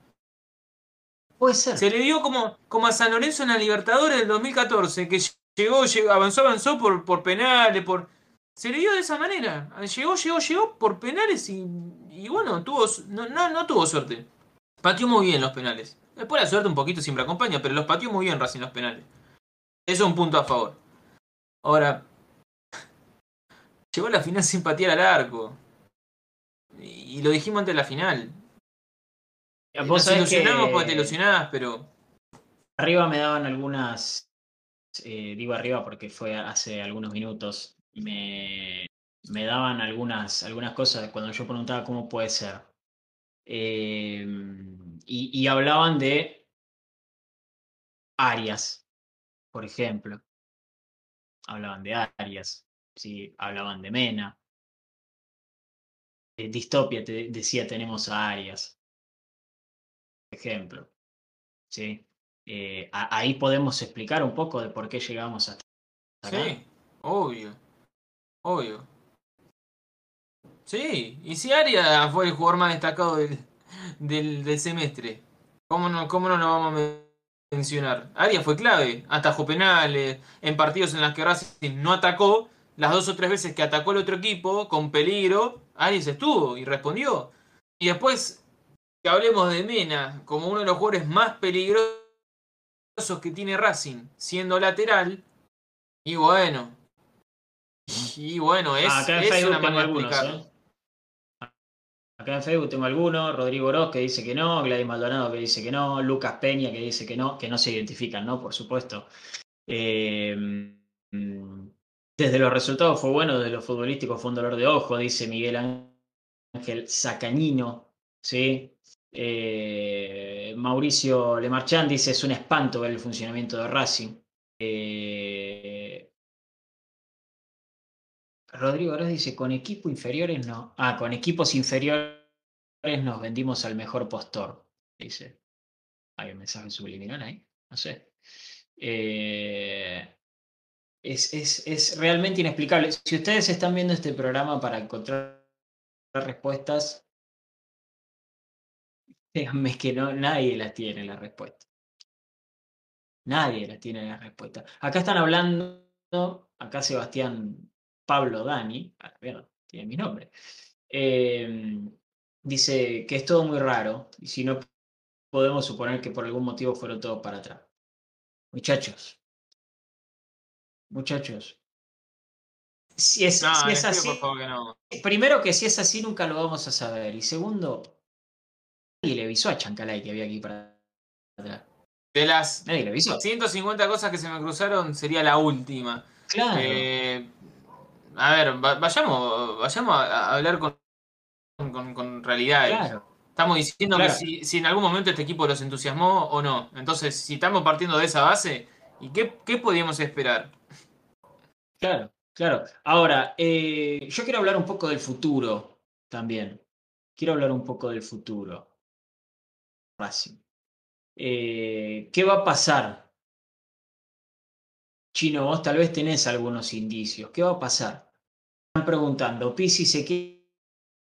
S2: Puede ser.
S1: Se le dio como, como a San Lorenzo en la Libertadores del 2014, que llegó, llegó avanzó, avanzó por, por penales, por... Se le dio de esa manera. Llegó, llegó, llegó por penales y, y bueno, tuvo, no, no, no tuvo suerte. Pateó muy bien los penales. Después la suerte un poquito siempre acompaña, pero los pateó muy bien Racing los penales. Eso es un punto a favor. Ahora, [laughs] llegó a la final sin patear al arco. Y, y lo dijimos antes de la final.
S2: Vos
S1: Nos ilusionamos
S2: que-
S1: porque te ilusionás, pero
S2: arriba me daban algunas, eh, digo arriba porque fue hace algunos minutos, me, me daban algunas, algunas cosas cuando yo preguntaba cómo puede ser. Eh, y, y hablaban de Arias, por ejemplo. Hablaban de Arias, ¿sí? hablaban de Mena. Eh, Distopia te decía tenemos a Arias, por ejemplo. ¿sí? Eh, a- ahí podemos explicar un poco de por qué llegamos hasta acá.
S1: Sí, obvio. Obvio. Sí, y si Arias fue el jugador más destacado del, del, del semestre, ¿cómo no, ¿cómo no lo vamos a men- mencionar? Arias fue clave, atajó penales, en partidos en los que Racing no atacó, las dos o tres veces que atacó el otro equipo con peligro, Arias estuvo y respondió. Y después que hablemos de Mena como uno de los jugadores más peligrosos que tiene Racing, siendo lateral, y bueno. Y bueno, es,
S2: Ah, acá en
S1: es
S2: Facebook
S1: una manera de
S2: algunos,
S1: explicarlo.
S2: ¿eh? Acá en Facebook tengo algunos, Rodrigo Oroz que dice que no, Gladys Maldonado que dice que no, Lucas Peña que dice que no, que no se identifican, ¿no? Por supuesto. Eh, desde los resultados fue bueno, desde lo futbolístico fue un dolor de ojo, dice Miguel Ángel Sacañino, ¿sí? Eh, Mauricio Lemarchand dice es un espanto ver el funcionamiento de Racing. Eh, Rodrigo Oroz dice, con equipo inferiores no. Ah, con equipos inferiores nos vendimos al mejor postor. Dice. Hay un mensaje subliminal ahí. No sé. Eh, es, es, es realmente inexplicable. Si ustedes están viendo este programa para encontrar respuestas, díganme que no, nadie las tiene la respuesta. Nadie las tiene la respuesta. Acá están hablando, acá Sebastián Pablo Dani, a la mierda, tiene mi nombre, eh, dice que es todo muy raro y si no podemos suponer que por algún motivo fueron todos para atrás. Muchachos, muchachos, si es,
S1: No,
S2: si es así,
S1: por favor que no.
S2: primero que si es así nunca lo vamos a saber y segundo, nadie le avisó a Chancalay que había aquí para atrás.
S1: De las
S2: Nadie le avisó.
S1: 150 cosas que se me cruzaron, sería la última.
S2: Claro.
S1: Eh, a ver, va- vayamos, vayamos a, a hablar con, con, con realidades.
S2: claro.
S1: Estamos diciendo
S2: Claro.
S1: que si, si en algún momento este equipo los entusiasmó o no. Entonces, si estamos partiendo de esa base, ¿y qué, qué podíamos esperar?
S2: Claro, claro. Ahora, eh, yo quiero hablar un poco del futuro también. Quiero hablar un poco del futuro. Racing. Eh, ¿Qué va a pasar? Chino, vos tal vez tenés algunos indicios. ¿Qué va a pasar? Están preguntando, ¿Pisi se que-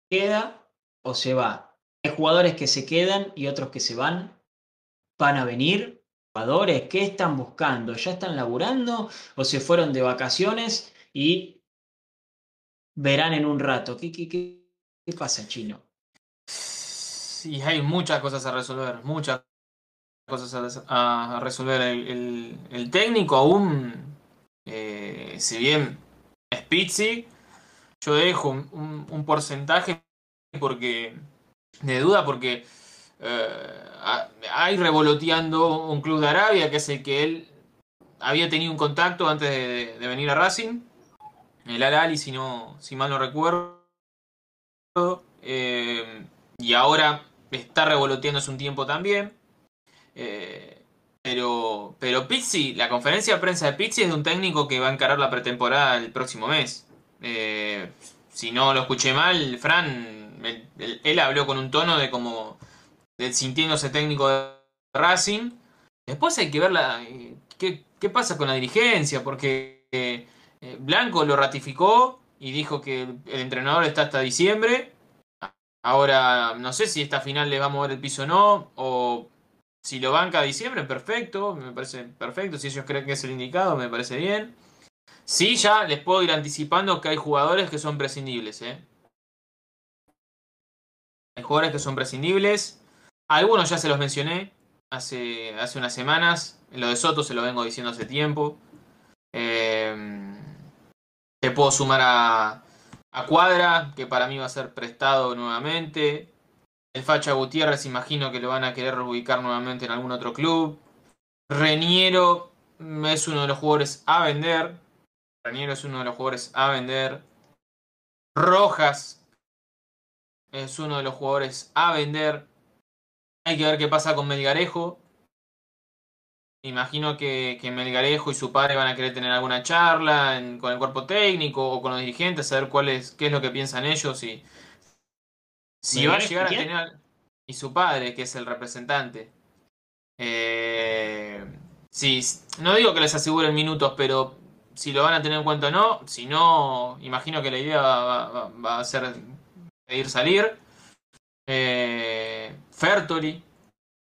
S2: queda o se va? Hay jugadores que se quedan y otros que se van. ¿Van a venir? ¿Jugadores? ¿Qué están buscando? ¿Ya están laburando? o se fueron de vacaciones y verán en un rato. ¿Qué, pasa, chino?
S1: Sí, hay muchas cosas a resolver, muchas cosas a, resolver. El, técnico aún, eh, si bien es Pizzi, yo dejo un, porcentaje porque de duda porque eh, ha- hay revoloteando un club de Arabia que es el que él había tenido un contacto antes de, venir a Racing, el Al Ahly, si no, si mal no recuerdo. Eh, y ahora está revoloteando hace un tiempo también. Eh, pero, pero Pizzi, la conferencia de prensa de Pizzi es de un técnico que va a encarar la pretemporada el próximo mes. Eh, si no lo escuché mal, Fran, él, habló con un tono de como de sintiéndose técnico de Racing. Después hay que ver la, eh, qué, pasa con la dirigencia, porque eh, Blanco lo ratificó y dijo que el entrenador está hasta diciembre. Ahora, no sé si esta final le va a mover el piso o no, o si lo banca a diciembre, perfecto, me parece perfecto. Si ellos creen que es el indicado, me parece bien. Sí, ya les puedo ir anticipando que hay jugadores que son prescindibles, ¿eh? Hay jugadores que son prescindibles. Algunos ya se los mencioné hace, hace unas semanas. Lo de Soto se lo vengo diciendo hace tiempo. Eh, te puedo sumar a, a Cuadra, que para mí va a ser prestado nuevamente. El Facha Gutiérrez, imagino que lo van a querer reubicar nuevamente en algún otro club. Reniero es uno de los jugadores a vender. Reniero es uno de los jugadores a vender. Rojas es uno de los jugadores a vender. Hay que ver qué pasa con Melgarejo. Imagino que, que Melgarejo y su padre van a querer tener alguna charla en- con el cuerpo técnico o con los dirigentes, saber cuál es, qué es lo que piensan ellos y si va a
S2: ¿Melgarejo
S1: llegar a tener. Y su padre, que es el representante. Eh, sí, no digo que les aseguren minutos, pero si lo van a tener en cuenta o no. Si no, imagino que la idea va, a ser pedir salir. Eh, Fertoli.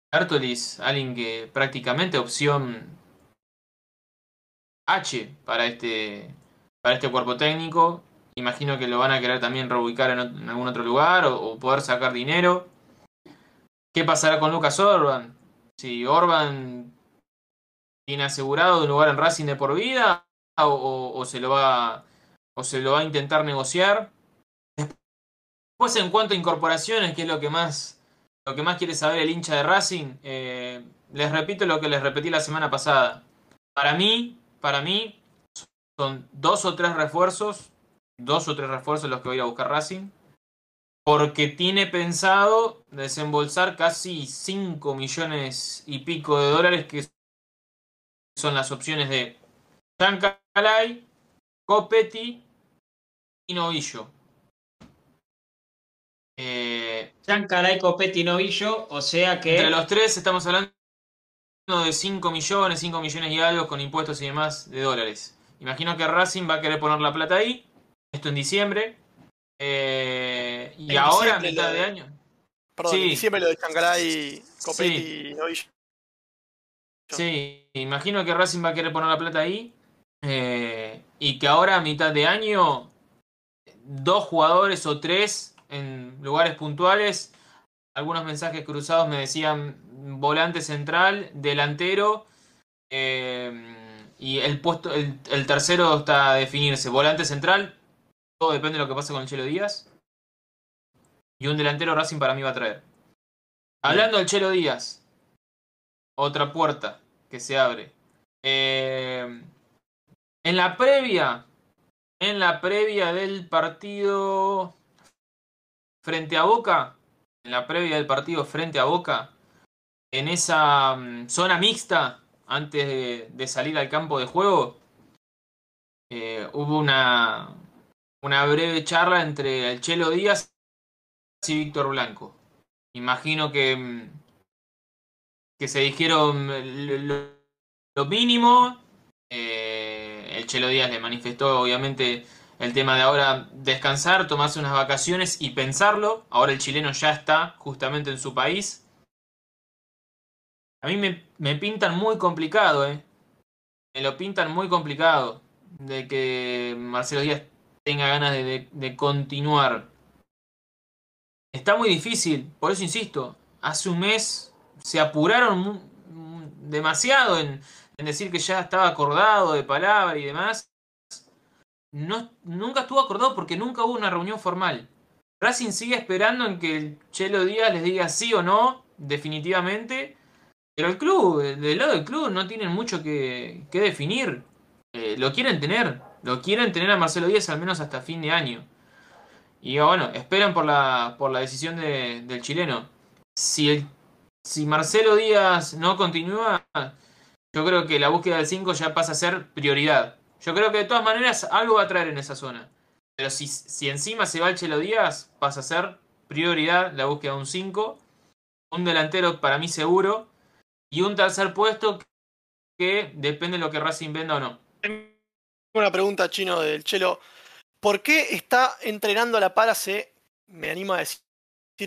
S1: Fertoli es alguien que prácticamente opción H para este, para este cuerpo técnico. Imagino que lo van a querer también reubicar en, algún otro lugar o, o poder sacar dinero. ¿Qué pasará con Lucas Orban? Si Orban tiene asegurado un lugar en Racing de por vida o, se lo va o se lo va a intentar negociar. Después en cuanto a incorporaciones, que es lo que más lo que más quiere saber el hincha de Racing, eh, les repito lo que les repetí la semana pasada. Para mí, para mí son dos o tres refuerzos, dos o tres refuerzos los que voy a buscar Racing, porque tiene pensado desembolsar casi 5 millones y pico de dólares que son las opciones de Chancalay, Copetti y Novillo. Eh,
S2: Chancalay, Copetti, Novillo, o sea que
S1: entre los tres estamos hablando de 5 millones, 5 millones y algo con impuestos y demás de dólares. Imagino que Racing va a querer poner la plata ahí, esto en diciembre. Eh, y
S3: En
S1: ahora, a
S3: diciembre
S1: mitad
S3: de-
S1: de año.
S3: Perdón,
S1: Sí.
S3: en diciembre lo de Chancalay, Copetti y Novillo.
S1: Sí, imagino que Racing va a querer poner la plata ahí. Eh, y que ahora, a mitad de año, dos jugadores o tres en lugares puntuales. Algunos mensajes cruzados me decían volante central, delantero. eh, y el puesto, el, el tercero está a definirse. Volante central, todo depende de lo que pase con el Chelo Díaz. Y un delantero Racing para mí va a traer. Hablando del Chelo Díaz, otra puerta que se abre. Eh, en la previa, en la previa del partido frente a Boca, en la previa del partido frente a Boca, en esa mm, zona mixta, antes de, salir al campo de juego, eh, hubo una, breve charla entre el Chelo Díaz y Víctor Blanco. Imagino que, mm, que se dijeron lo- lo mínimo. Eh, el Chelo Díaz le manifestó obviamente el tema de ahora descansar, tomarse unas vacaciones y pensarlo. Ahora el chileno ya está justamente en su país. A mí me, pintan muy complicado, ¿eh? Me lo pintan muy complicado de que Marcelo Díaz tenga ganas de, continuar. Está muy difícil, por eso insisto. Hace un mes se apuraron demasiado en, en decir que ya estaba acordado de palabra y demás. No, nunca estuvo acordado porque nunca hubo una reunión formal. Racing sigue esperando en que el Chelo Díaz les diga sí o no, definitivamente. Pero el club, del lado del club, no tienen mucho que, que definir. Eh, lo quieren tener. Lo quieren tener a Marcelo Díaz al menos hasta fin de año. Y bueno, esperan por la, por la decisión de- del chileno. Si, si Marcelo Díaz no continúa, yo creo que la búsqueda del 5 ya pasa a ser prioridad. Yo creo que de todas maneras algo va a traer en esa zona. Pero si, si encima se va el Chelo Díaz, pasa a ser prioridad la búsqueda de un 5. Un delantero para mí seguro. Y un tercer puesto que depende de lo que Racing venda o no.
S3: Una pregunta, Chino, del Chelo. ¿Por qué está entrenando a la par hace, me animo a decir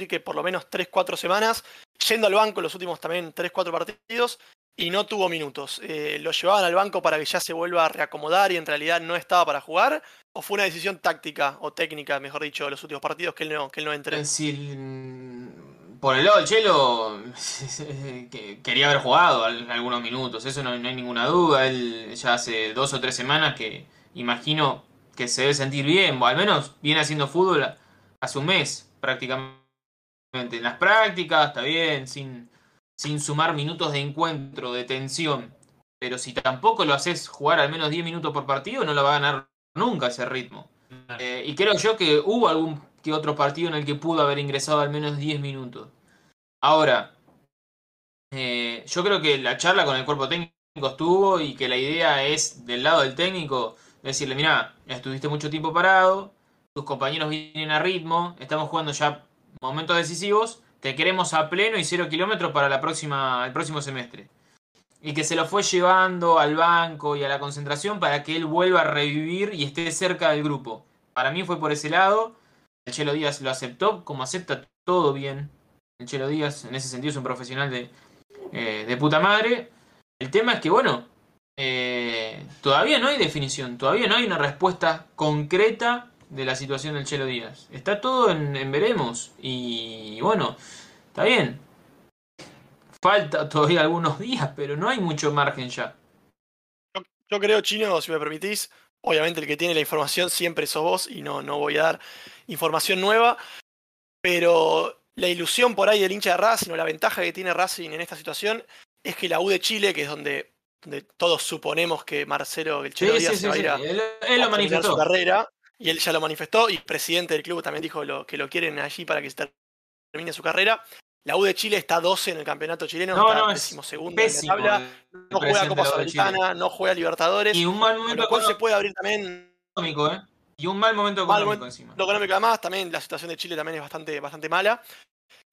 S3: que por lo menos 3-4 semanas, yendo al banco los últimos también 3-4 partidos y no tuvo minutos? Eh, ¿Lo llevaban al banco para que ya se vuelva a reacomodar y en realidad no estaba para jugar? ¿O fue una decisión táctica o técnica, mejor dicho, de los últimos partidos que él no, que él no entre?
S1: Por el lado del Chelo, [laughs] que quería haber jugado al- algunos minutos, eso no, no hay ninguna duda. Él ya hace dos o tres semanas que imagino que se debe sentir bien, o al menos viene haciendo fútbol hace un mes prácticamente. En las prácticas, está bien, sin, sin sumar minutos de encuentro, de tensión. Pero si tampoco lo haces jugar al menos 10 minutos por partido, no lo va a ganar nunca ese ritmo. Eh, y creo yo que hubo algún que otro partido en el que pudo haber ingresado al menos 10 minutos. Ahora, eh, yo creo que la charla con el cuerpo técnico estuvo y que la idea es del lado del técnico decirle, mira, estuviste mucho tiempo parado, tus compañeros vienen a ritmo, estamos jugando ya momentos decisivos, te queremos a pleno y cero kilómetros para la próxima, el próximo semestre. Y que se lo fue llevando al banco y a la concentración para que él vuelva a revivir y esté cerca del grupo. Para mí fue por ese lado. El Chelo Díaz lo aceptó, como acepta todo bien. El Chelo Díaz en ese sentido es un profesional de, eh, de puta madre. El tema es que, bueno, eh, todavía no hay definición, todavía no hay una respuesta concreta de la situación del Chelo Díaz. Está todo en, veremos. Y bueno, está bien. Falta todavía algunos días, pero no hay mucho margen ya.
S3: Yo, creo, Chino, si me permitís, obviamente el que tiene la información siempre sos vos y no, no voy a dar información nueva, pero la ilusión por ahí del hincha de Racing o la ventaja que tiene Racing en esta situación es que la U de Chile, que es donde, donde todos suponemos que Marcelo, el Chelo Díaz se va a ir a,
S1: él, lo manifestó.
S3: su carrera, y él ya lo manifestó, y el presidente del club también dijo que lo quieren allí para que termine su carrera. La U de Chile está 12 en el campeonato chileno,
S1: no,
S3: está
S1: no,
S3: decimosegundo en la tabla, no juega Copa Sudamericana, no juega Libertadores,
S1: y un mal momento
S3: lo cual se puede abrir también
S1: económico, ¿eh? Y un mal momento económico encima.
S3: Lo económico además, también la situación de Chile también es bastante, bastante mala.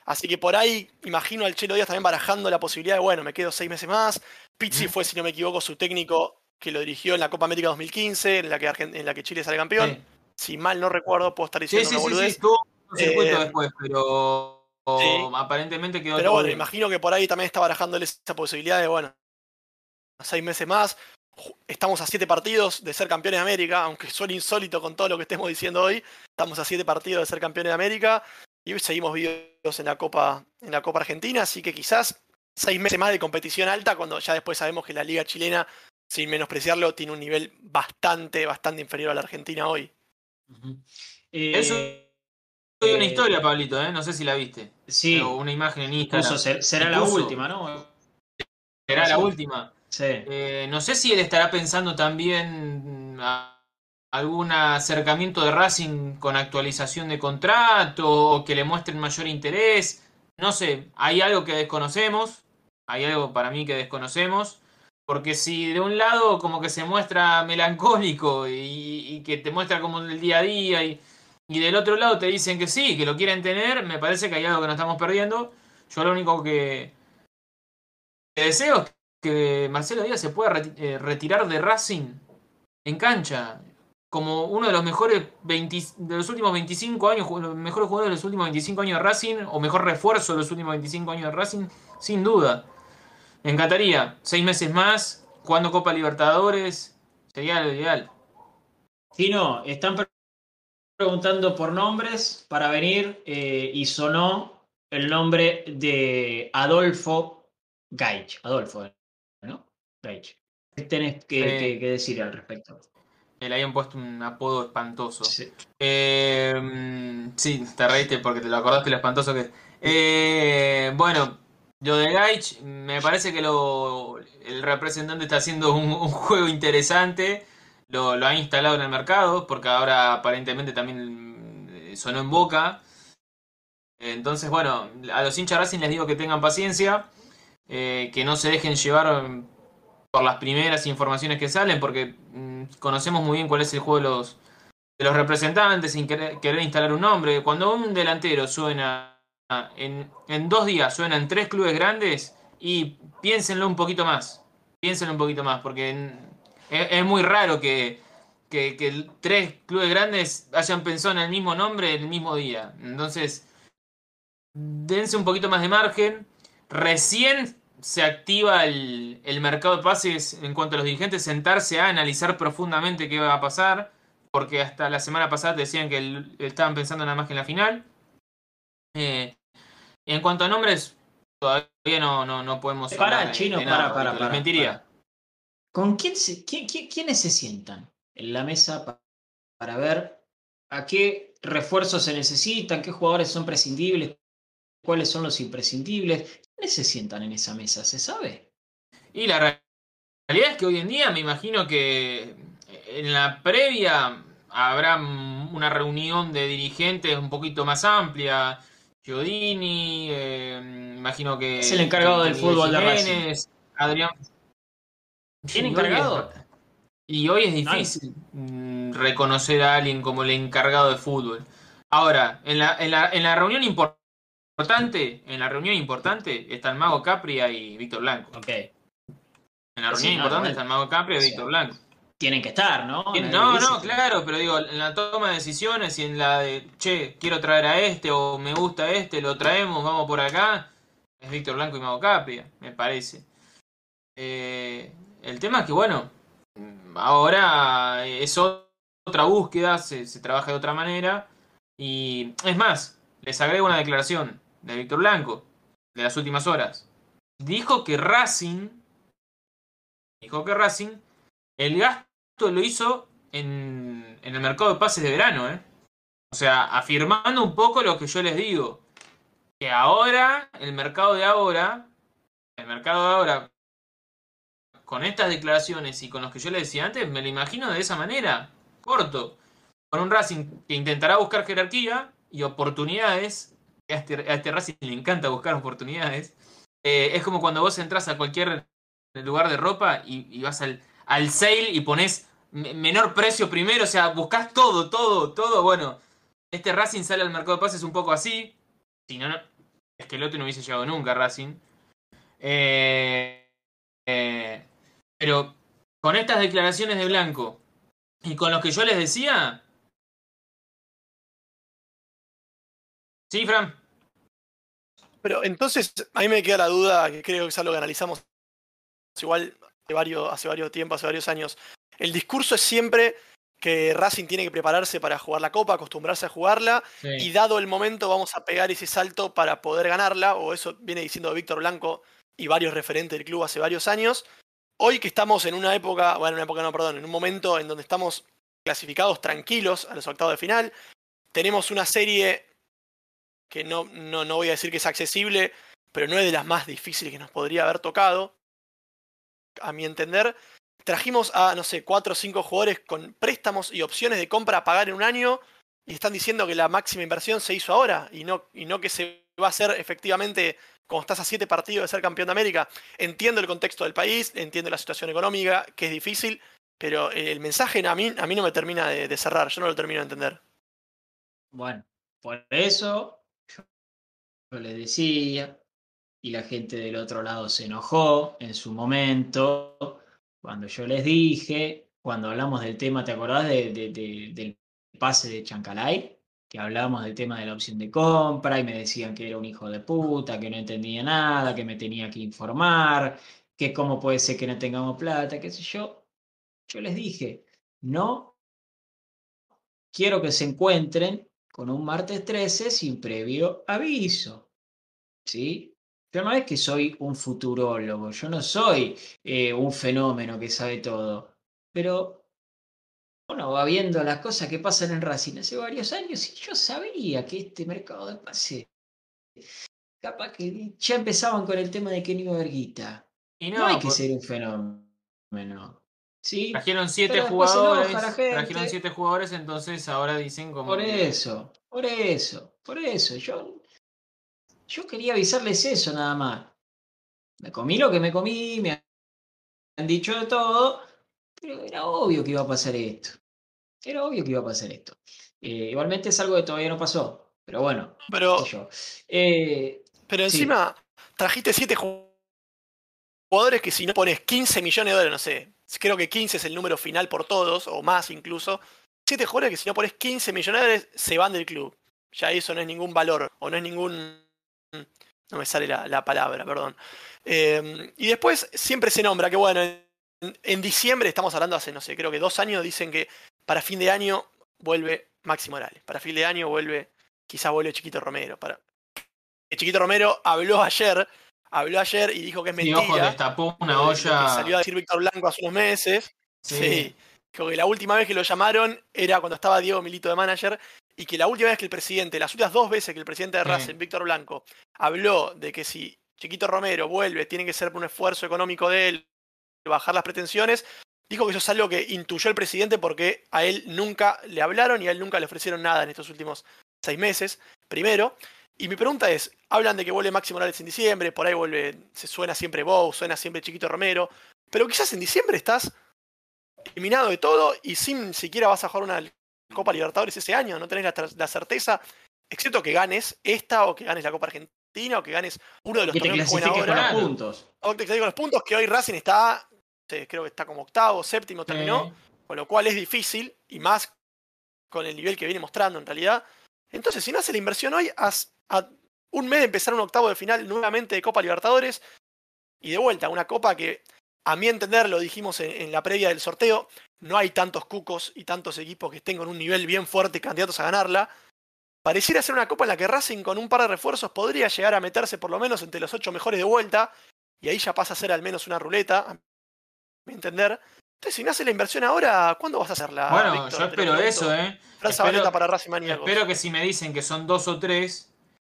S3: Así que por ahí imagino al Chelo Díaz también barajando la posibilidad de, bueno, me quedo seis meses más. Pizzi fue, si no me equivoco, su técnico que lo dirigió en la Copa América 2015, en la que, en la que Chile sale campeón. Si mal no recuerdo, puedo estar diciendo
S1: sí,
S3: una
S1: sí, Sí, estuvo un circuito eh, después, pero aparentemente quedó
S3: Pero bueno, imagino que por ahí también está barajando esa posibilidad de, bueno, seis meses más. Estamos a siete partidos de ser campeones de América, aunque suene insólito con todo lo que estemos diciendo hoy. Estamos a siete partidos de ser campeones de América y seguimos vivos en la Copa, en la Copa Argentina, así que quizás seis meses más de competición alta, cuando ya después sabemos que la Liga Chilena, sin menospreciarlo, tiene un nivel bastante, bastante inferior a la Argentina hoy.
S1: Eso es una historia, Pablito, ¿eh? no sé si la viste.
S2: Sí.
S1: una imagen en Instagram.
S2: será la última, ¿no?
S1: Será la última.
S2: Sí.
S1: Eh, no sé si él estará pensando también algún acercamiento de Racing con actualización de contrato o que le muestren mayor interés. No sé, hay algo que desconocemos, hay algo para mí que desconocemos, porque si de un lado como que se muestra melancólico y, que te muestra como el día a día y, y, del otro lado te dicen que sí, que lo quieren tener, me parece que hay algo que nos estamos perdiendo. Yo lo único que, deseo es que Marcelo Díaz se pueda eh, retirar de Racing en cancha como uno de los mejores de los últimos 25 años, los mejores jugadores de los últimos 25 años de Racing, o mejor refuerzo de los últimos 25 años de Racing, sin duda. Me encantaría, seis meses más, jugando Copa Libertadores, sería lo ideal.
S2: Tino, están preguntando por nombres para venir eh, y sonó el nombre de Adolfo Gaich. Adolfo, ¿no? Gaich. ¿Qué tenés que decir al respecto?
S1: le habían puesto un apodo espantoso. Sí, eh, sí te reíste porque te lo acordaste lo espantoso que es. Eh, bueno, lo de Gaich, me parece que lo, el representante está haciendo un, juego interesante. Lo, ha instalado en el mercado, porque ahora aparentemente también eh, sonó en boca. Entonces, bueno, a los hinchas Racing les digo que tengan paciencia, que no se dejen llevar por las primeras informaciones que salen, porque mm, conocemos muy bien cuál es el juego de los representantes, sin querer, instalar un nombre. Cuando un delantero suena en, en, dos días, suena en tres clubes grandes, y piénsenlo un poquito más, piénsenlo un poquito más, porque es, muy raro que, tres clubes grandes hayan pensado en el mismo nombre el mismo día. Entonces, dense un poquito más de margen. Recién se activa el, mercado de pases en cuanto a los dirigentes, sentarse a analizar profundamente qué va a pasar, porque hasta la semana pasada decían que estaban pensando nada más que en la final. Eh, en cuanto a nombres, todavía no, no, no podemos...
S2: Para, chino, para, para, para,
S1: Mentiría.
S2: ¿Con quién se, quiénes se sientan en la mesa para ver a qué refuerzos se necesitan, qué jugadores son prescindibles cuáles son los imprescindibles. ¿Quiénes se sientan en esa mesa? ¿Se sabe?
S1: Y la realidad es que hoy en día me imagino que en la previa habrá una reunión de dirigentes un poquito más amplia. Giodini, eh, imagino que.
S2: Es el encargado del fútbol de Racing.
S1: Adrián.
S2: ¿Tiene encargado?
S1: Y hoy es difícil mm, reconocer a alguien como el encargado de fútbol. Ahora, en la, en la, en la reunión importante, en la reunión importante están Mago Capria y Víctor Blanco.
S2: Ok.
S1: En la reunión importante están Mago Capria y Víctor Blanco.
S2: Tienen que estar, ¿no?
S1: No, no, claro, pero digo, en la toma de decisiones y en la de, che, quiero traer a este o me gusta este, lo traemos, vamos por acá, es Víctor Blanco y Mago Capria, me parece. Eh, el tema es que, bueno, ahora es otra búsqueda, se, trabaja de otra manera. Y es más, les agrego una declaración de Víctor Blanco de las últimas horas. Dijo que Racing, dijo que Racing, el gasto lo hizo en, el mercado de pases de verano, ¿eh? O sea, afirmando un poco lo que yo les digo. Que ahora, el mercado de ahora, el mercado de ahora, con estas declaraciones y con los que yo le decía antes, me lo imagino de esa manera, corto, con un Racing que intentará buscar jerarquía y oportunidades, a este, a este Racing le encanta buscar oportunidades, eh, es como cuando vos entras a cualquier lugar de ropa y, vas al, al sale y pones menor precio primero, o sea, buscas todo, todo, todo, bueno, este Racing sale al mercado de pases un poco así, si no, no es que el otro no hubiese llegado nunca Racing. Eh, eh, pero con estas declaraciones de Blanco y con lo que yo les decía. Sí, Fran.
S3: Pero entonces, a mí me queda la duda, que creo que es algo que analizamos igual hace varios, hace varios tiempos, hace varios años. El discurso es siempre que Racing tiene que prepararse para jugar la Copa, acostumbrarse a jugarla, y dado el momento vamos a pegar ese salto para poder ganarla, o eso viene diciendo Víctor Blanco y varios referentes del club hace varios años, Hoy que estamos en una época, bueno, una época no, perdón, en un momento en donde estamos clasificados tranquilos a los octavos de final, tenemos una serie que no, no, no voy a decir que es accesible, pero no es de las más difíciles que nos podría haber tocado, a mi entender. Trajimos a, no sé, cuatro o cinco jugadores con préstamos y opciones de compra a pagar en un año y están diciendo que la máxima inversión se hizo ahora y no, y no que se va a hacer efectivamente como estás a siete partidos de ser campeón de América, entiendo el contexto del país, entiendo la situación económica, que es difícil, pero el mensaje a mí, a mí no me termina de, cerrar, yo no lo termino de entender.
S2: Bueno, por eso yo le decía, y la gente del otro lado se enojó en su momento, cuando yo les dije, cuando hablamos del tema, ¿te acordás del pase de Chancalay? que hablábamos del tema de la opción de compra y me decían que era un hijo de puta, que no entendía nada, que me tenía que informar, que cómo puede ser que no tengamos plata, qué sé yo. Yo les dije, no quiero que se encuentren con un martes 13 sin previo aviso. ¿Sí? Yo no es que soy un futurólogo, yo no soy eh, un fenómeno que sabe todo, pero bueno, va viendo las cosas que pasan en Racing hace varios años y yo sabía que este mercado de pase, capaz que ya empezaban con el tema de que no iba a guita. Y no, hay que ser un fenómeno. ¿Sí?
S1: Trajeron siete jugadores. Trajeron siete jugadores, entonces ahora dicen como.
S2: Por eso, por eso, por eso. Yo, yo quería avisarles eso nada más. Me comí lo que me comí, me han dicho de todo, pero era obvio que iba a pasar esto. Era obvio que iba a pasar esto. Eh, igualmente es algo que todavía no pasó, pero bueno.
S3: Pero,
S2: eh,
S3: pero encima trajiste siete jugadores que si no pones 15 millones de dólares, no sé, creo que 15 es el número final por todos, o más incluso. Siete jugadores que si no pones 15 millones de dólares se van del club. Ya eso no es ningún valor, o no es ningún... No me sale la, palabra, perdón. Eh, y después siempre se nombra que, bueno, en diciembre, estamos hablando hace, no sé, creo que dos años, dicen que para fin de año vuelve Maxi Morales. Para fin de año vuelve, quizá vuelve Chiquito Romero. Para... Chiquito Romero habló ayer, habló ayer y dijo que es mentira.
S1: ojo, destapó una olla.
S3: salió a decir Víctor Blanco hace unos meses. Sí. Dijo que la última vez que lo llamaron era cuando estaba Diego Milito de manager y que la última vez que el presidente, las últimas dos veces que el presidente de. Racing, Víctor Blanco, habló de que si Chiquito Romero vuelve, tiene que ser por un esfuerzo económico de él, bajar las pretensiones, dijo que eso es algo que intuyó el presidente porque a él nunca le hablaron y a él nunca le ofrecieron nada en estos últimos seis meses, primero. Y mi pregunta es, hablan de que vuelve Máximo Morales en diciembre, por ahí vuelve, se suena siempre Bow, suena siempre Chiquito Romero, pero quizás en diciembre estás eliminado de todo y sin siquiera vas a jugar una Copa Libertadores ese año, no tenés la, certeza, excepto que ganes esta o que ganes la Copa Argentina o que ganes uno de los
S2: Que
S3: torneos que
S2: clasifiques con
S3: ahora.
S2: los puntos.
S3: O te con los puntos que hoy Racing está, creo que está como octavo, séptimo, terminó,
S1: Eh,
S3: con lo cual es difícil y más con el nivel que viene mostrando en realidad. Entonces, si no haces la inversión hoy, haz a un mes de empezar un octavo de final nuevamente de Copa Libertadores y de vuelta, una copa que, a mi entender, lo dijimos en, en la previa del sorteo, no hay tantos cucos y tantos equipos que estén con un nivel bien fuerte candidatos a ganarla. Pareciera ser una copa en la que Racing con un par de refuerzos podría llegar a meterse por lo menos entre los ocho mejores de vuelta y ahí ya pasa a ser al menos una ruleta, a mi entender. Entonces, si no haces la inversión ahora, ¿cuándo vas a hacerla?
S1: bueno,
S3: Víctor?
S1: yo espero eso, ¿eh?
S3: Fran
S1: espero-
S3: para Racing Maníacos.
S1: Espero que si me dicen que son dos o tres,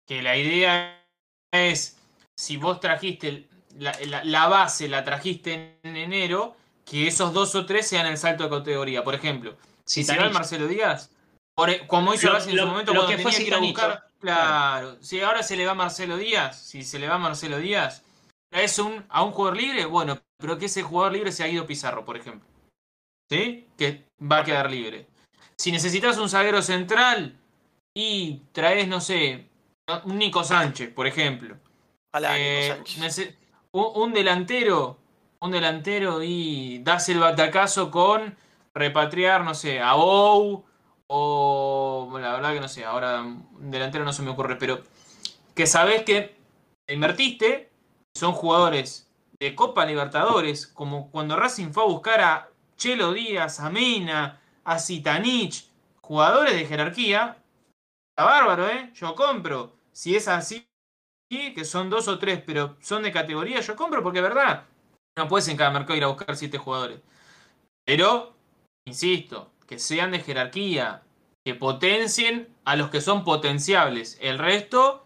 S1: que la idea es, si vos trajiste el- la, la- la base, la trajiste en enero, que esos dos o tres sean el salto de categoría. Por ejemplo, si se va el. Marcelo Díaz, por e- como hizo Racing en su momento
S2: lo
S1: cuando
S2: que
S1: tenía que ir a buscar... Claro, si ahora se le va Marcelo Díaz, si se le va Marcelo Díaz, es un, a un jugador libre, bueno, pero que ese jugador libre sea Guido Pizarro, por ejemplo. ¿Sí? Que va a quedar libre. Si necesitas un zaguero central y traes, no sé, un Nico Sánchez, por ejemplo.
S3: Nico
S1: Eh,
S3: Sánchez.
S1: Un, delantero, un delantero y das el batacazo con repatriar, no sé, a Bou o la verdad que no sé, ahora un delantero no se me ocurre, pero que sabes que invertiste, son jugadores de Copa Libertadores, como cuando Racing fue a buscar a Chelo Díaz, a Mena, a Zitanich, jugadores de jerarquía, está bárbaro, ¿eh? Yo compro. Si es así, que son dos o tres, pero son de categoría, yo compro porque es verdad. No puedes en cada mercado ir a buscar siete jugadores. Pero, insisto, que sean de jerarquía, que potencien a los que son potenciables. El resto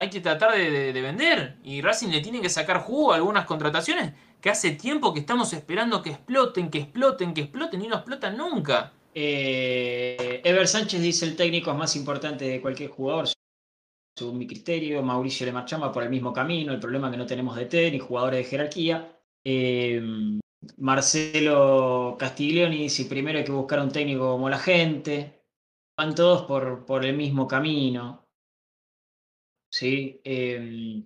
S1: hay que tratar de, de- de vender. Y Racing le tiene que sacar jugo a algunas contrataciones que hace tiempo que estamos esperando que exploten, que exploten, que exploten y no explotan nunca.
S2: Eh, Ever Sánchez dice el técnico es más importante de cualquier jugador, según mi criterio. Mauricio le marchamos por el mismo camino. El problema que no tenemos DT ni jugadores de jerarquía. Eh, Marcelo Castiglioni dice primero hay que buscar un técnico como la gente. Van todos por, por el mismo camino. ¿Sí? Eh,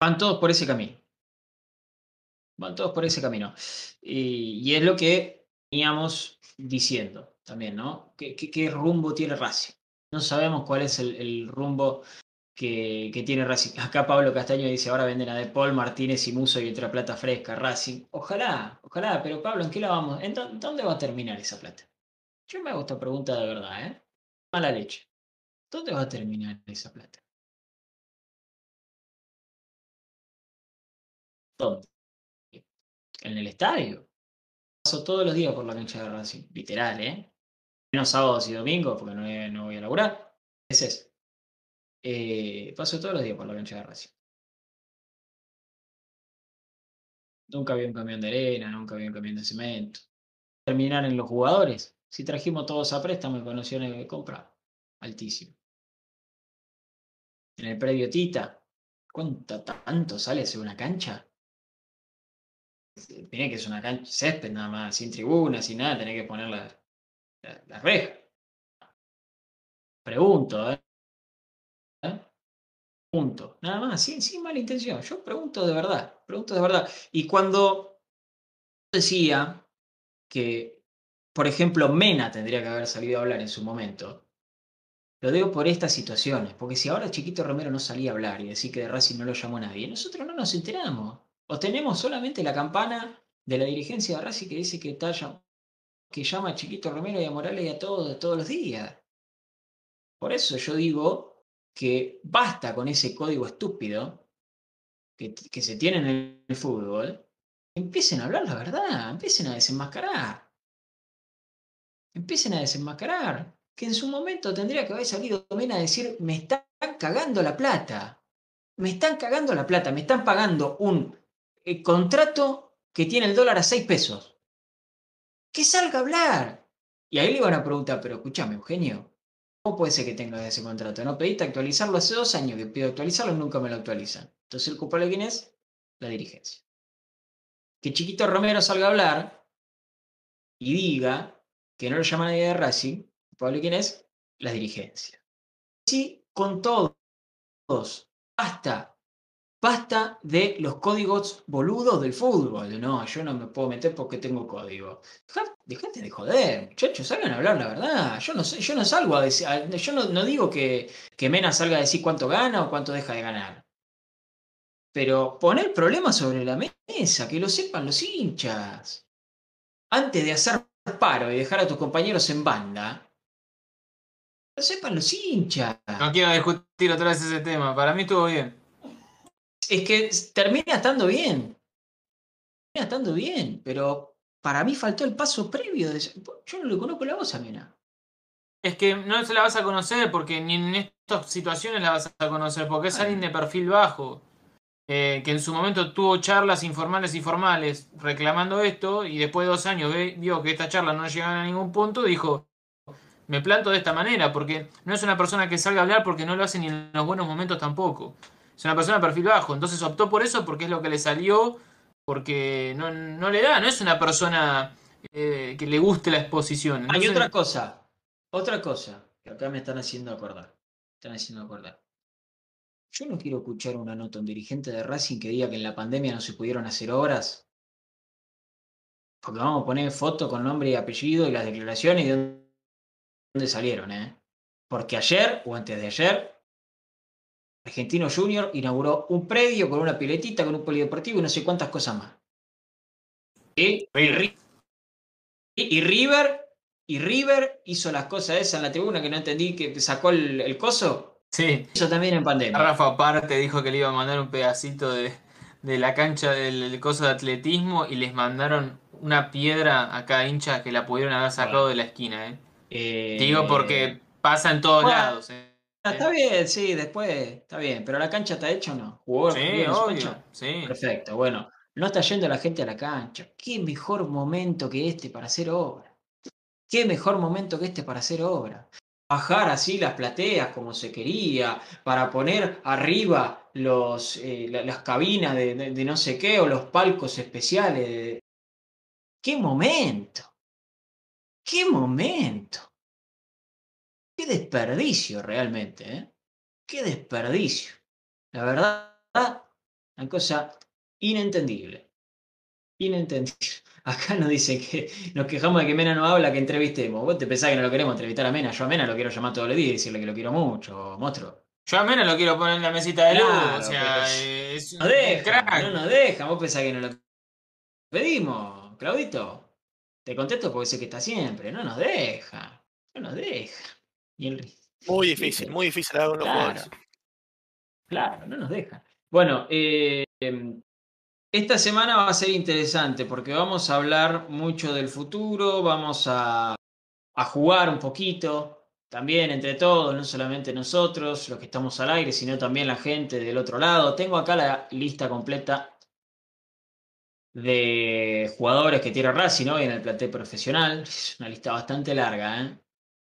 S2: van todos por ese camino. Van todos por ese camino. Y, y es lo que veníamos diciendo también, ¿no? ¿Qué, qué, qué rumbo tiene Racing? No sabemos cuál es el, rumbo que, tiene Racing. [laughs] Acá Pablo Castaño dice, ahora venden a De Paul, Martínez y Muso y otra plata fresca, Racing. Ojalá, ojalá, pero Pablo, ¿en qué la vamos? ¿En dó- dónde va a terminar esa plata? Yo me hago esta pregunta de verdad, ¿eh? Mala leche. ¿Dónde va a terminar esa plata? ¿Dónde? En el estadio. Paso todos los días por la cancha de Racing, literal, ¿eh? Menos sábados y domingos, porque no, no voy a laburar. Es. Eh, paso todos los días por la cancha de Racing. Nunca vi un camión de arena, nunca vi un camión de cemento. Terminar en los jugadores. Si trajimos todos a préstamo y con de compra, altísimo. En el predio Tita, ¿cuánto tanto sale hacer una cancha? Tiene que ser una cancha césped nada más, sin tribuna, sin nada, tenés que poner la, la, la reja. Pregunto, ¿eh? Punto. Nada más, sin, sin mala intención. Yo pregunto de verdad, pregunto de verdad. Y cuando decía que, por ejemplo, Mena tendría que haber salido a hablar en su momento, lo digo por estas situaciones, porque si ahora Chiquito Romero no salía a hablar y decir que de Racing no lo llamó nadie, nosotros no nos enteramos. O tenemos solamente la campana de la dirigencia de Racing que dice que, está que llama a Chiquito Romero y a Morales y a todos todos los días. Por eso yo digo que basta con ese código estúpido que, que se tiene en el fútbol. Empiecen a hablar la verdad, empiecen a desenmascarar. empiecen a desenmascarar. Que en su momento tendría que haber salido Mena a decir, me están cagando la plata. Me están cagando la plata, me están pagando un eh, contrato que tiene el dólar a 6 pesos. Que salga a hablar. Y ahí le iban a preguntar, pero escúchame, Eugenio, ¿cómo puede ser que tengas ese contrato? No pediste actualizarlo hace dos años que pido actualizarlo nunca me lo actualizan. Entonces, ¿el culpable quién es? La dirigencia. Que Chiquito Romero salga a hablar y diga que no lo llama nadie de Racing, ¿el culpable quién es? La dirigencia. Sí, con todos. Basta. Basta de los códigos boludos del fútbol. No, yo no me puedo meter porque tengo código. Deja- Dejate de joder, muchachos, salgan a hablar la verdad. Yo no yo no salgo a decir, yo no, no digo que, que Mena salga a decir cuánto gana o cuánto deja de ganar. Pero poner problemas sobre la mesa, que lo sepan los hinchas. Antes de hacer paro y dejar a tus compañeros en banda, lo sepan los hinchas.
S1: No quiero discutir otra vez ese tema. Para mí estuvo bien.
S2: Es que termina estando bien. Termina estando bien, pero para mí faltó el paso previo. De... Yo no le conozco la voz a Mena.
S1: Es que no se la vas a conocer porque ni en estas situaciones la vas a conocer porque es alguien de perfil bajo. eh, que en su momento tuvo charlas informales y formales reclamando esto y después de dos años ve- vio que estas charlas no llegaban a ningún punto dijo me planto de esta manera porque no es una persona que salga a hablar porque no lo hace ni en los buenos momentos tampoco. Es una persona de perfil bajo, entonces optó por eso porque es lo que le salió, porque no, no le da, no es una persona eh, que le guste la exposición.
S2: Hay
S1: Entonces-
S2: otra cosa, otra cosa que acá me están haciendo acordar. Están haciendo acordar. Yo no quiero escuchar una nota a un dirigente de Racing que diga que en la pandemia no se pudieron hacer obras. Porque vamos a poner foto con nombre y apellido y las declaraciones y de dónde salieron, ¿eh? Porque ayer o antes de ayer, Argentino Junior inauguró un predio con una piletita, con un polideportivo y no sé cuántas cosas más. Y, y
S1: River.
S2: Ri- y- y River, y River hizo las cosas esas en la tribuna que no entendí, que sacó el, el coso.
S1: Sí,
S2: Hizo también en pandemia.
S1: Rafa aparte dijo que le iba a mandar un pedacito de, de la cancha del, del coso de atletismo y les mandaron una piedra a cada hincha que la pudieron haber sacado de la esquina, ¿eh?
S2: Eh,
S1: Digo porque pasa en todos
S2: bueno,
S1: lados, ¿eh?
S2: Ah, Está bien, sí, después, está bien. Pero la cancha está hecha o no? ¿Jugó
S1: Sí,
S2: bien
S1: obvio,
S2: cancha?
S1: sí.
S2: Perfecto, bueno. No está yendo la gente a la cancha. ¿Qué mejor momento que este para hacer obra? ¿Qué mejor momento que este para hacer obra? Bajar así las plateas como se quería, para poner arriba los, eh, la- las cabinas de, de- de no sé qué o los palcos especiales. ¡Qué momento! ¡Qué momento! ¡Qué desperdicio realmente! ¿eh? ¡Qué desperdicio! La verdad, una cosa inentendible. Inentendible. [laughs] Acá nos dicen que nos quejamos de que Mena no habla, que entrevistemos. Vos te pensás que no lo queremos entrevistar a Mena. Yo a Mena lo quiero llamar todos los días y decirle que lo quiero mucho, monstruo.
S1: Yo a menos lo quiero poner en la mesita de luz,
S2: Claro,
S1: o sea, eh, es un
S2: No deja,
S1: crack.
S2: no nos deja. Vos pensás que no lo pedimos, Claudito. Te contesto porque sé que está siempre. No nos deja. No nos deja. Y el,
S3: Muy difícil, muy difícil
S2: Claro.
S3: jugadores.
S2: Claro, no nos deja. Bueno, eh, esta semana va a ser interesante porque vamos a hablar mucho del futuro, vamos a, a jugar un poquito, también entre todos, no solamente nosotros, los que estamos al aire, sino también la gente del otro lado. Tengo acá la lista completa de jugadores que tiene Racing hoy en el plantel profesional. Es una lista bastante larga, ¿eh?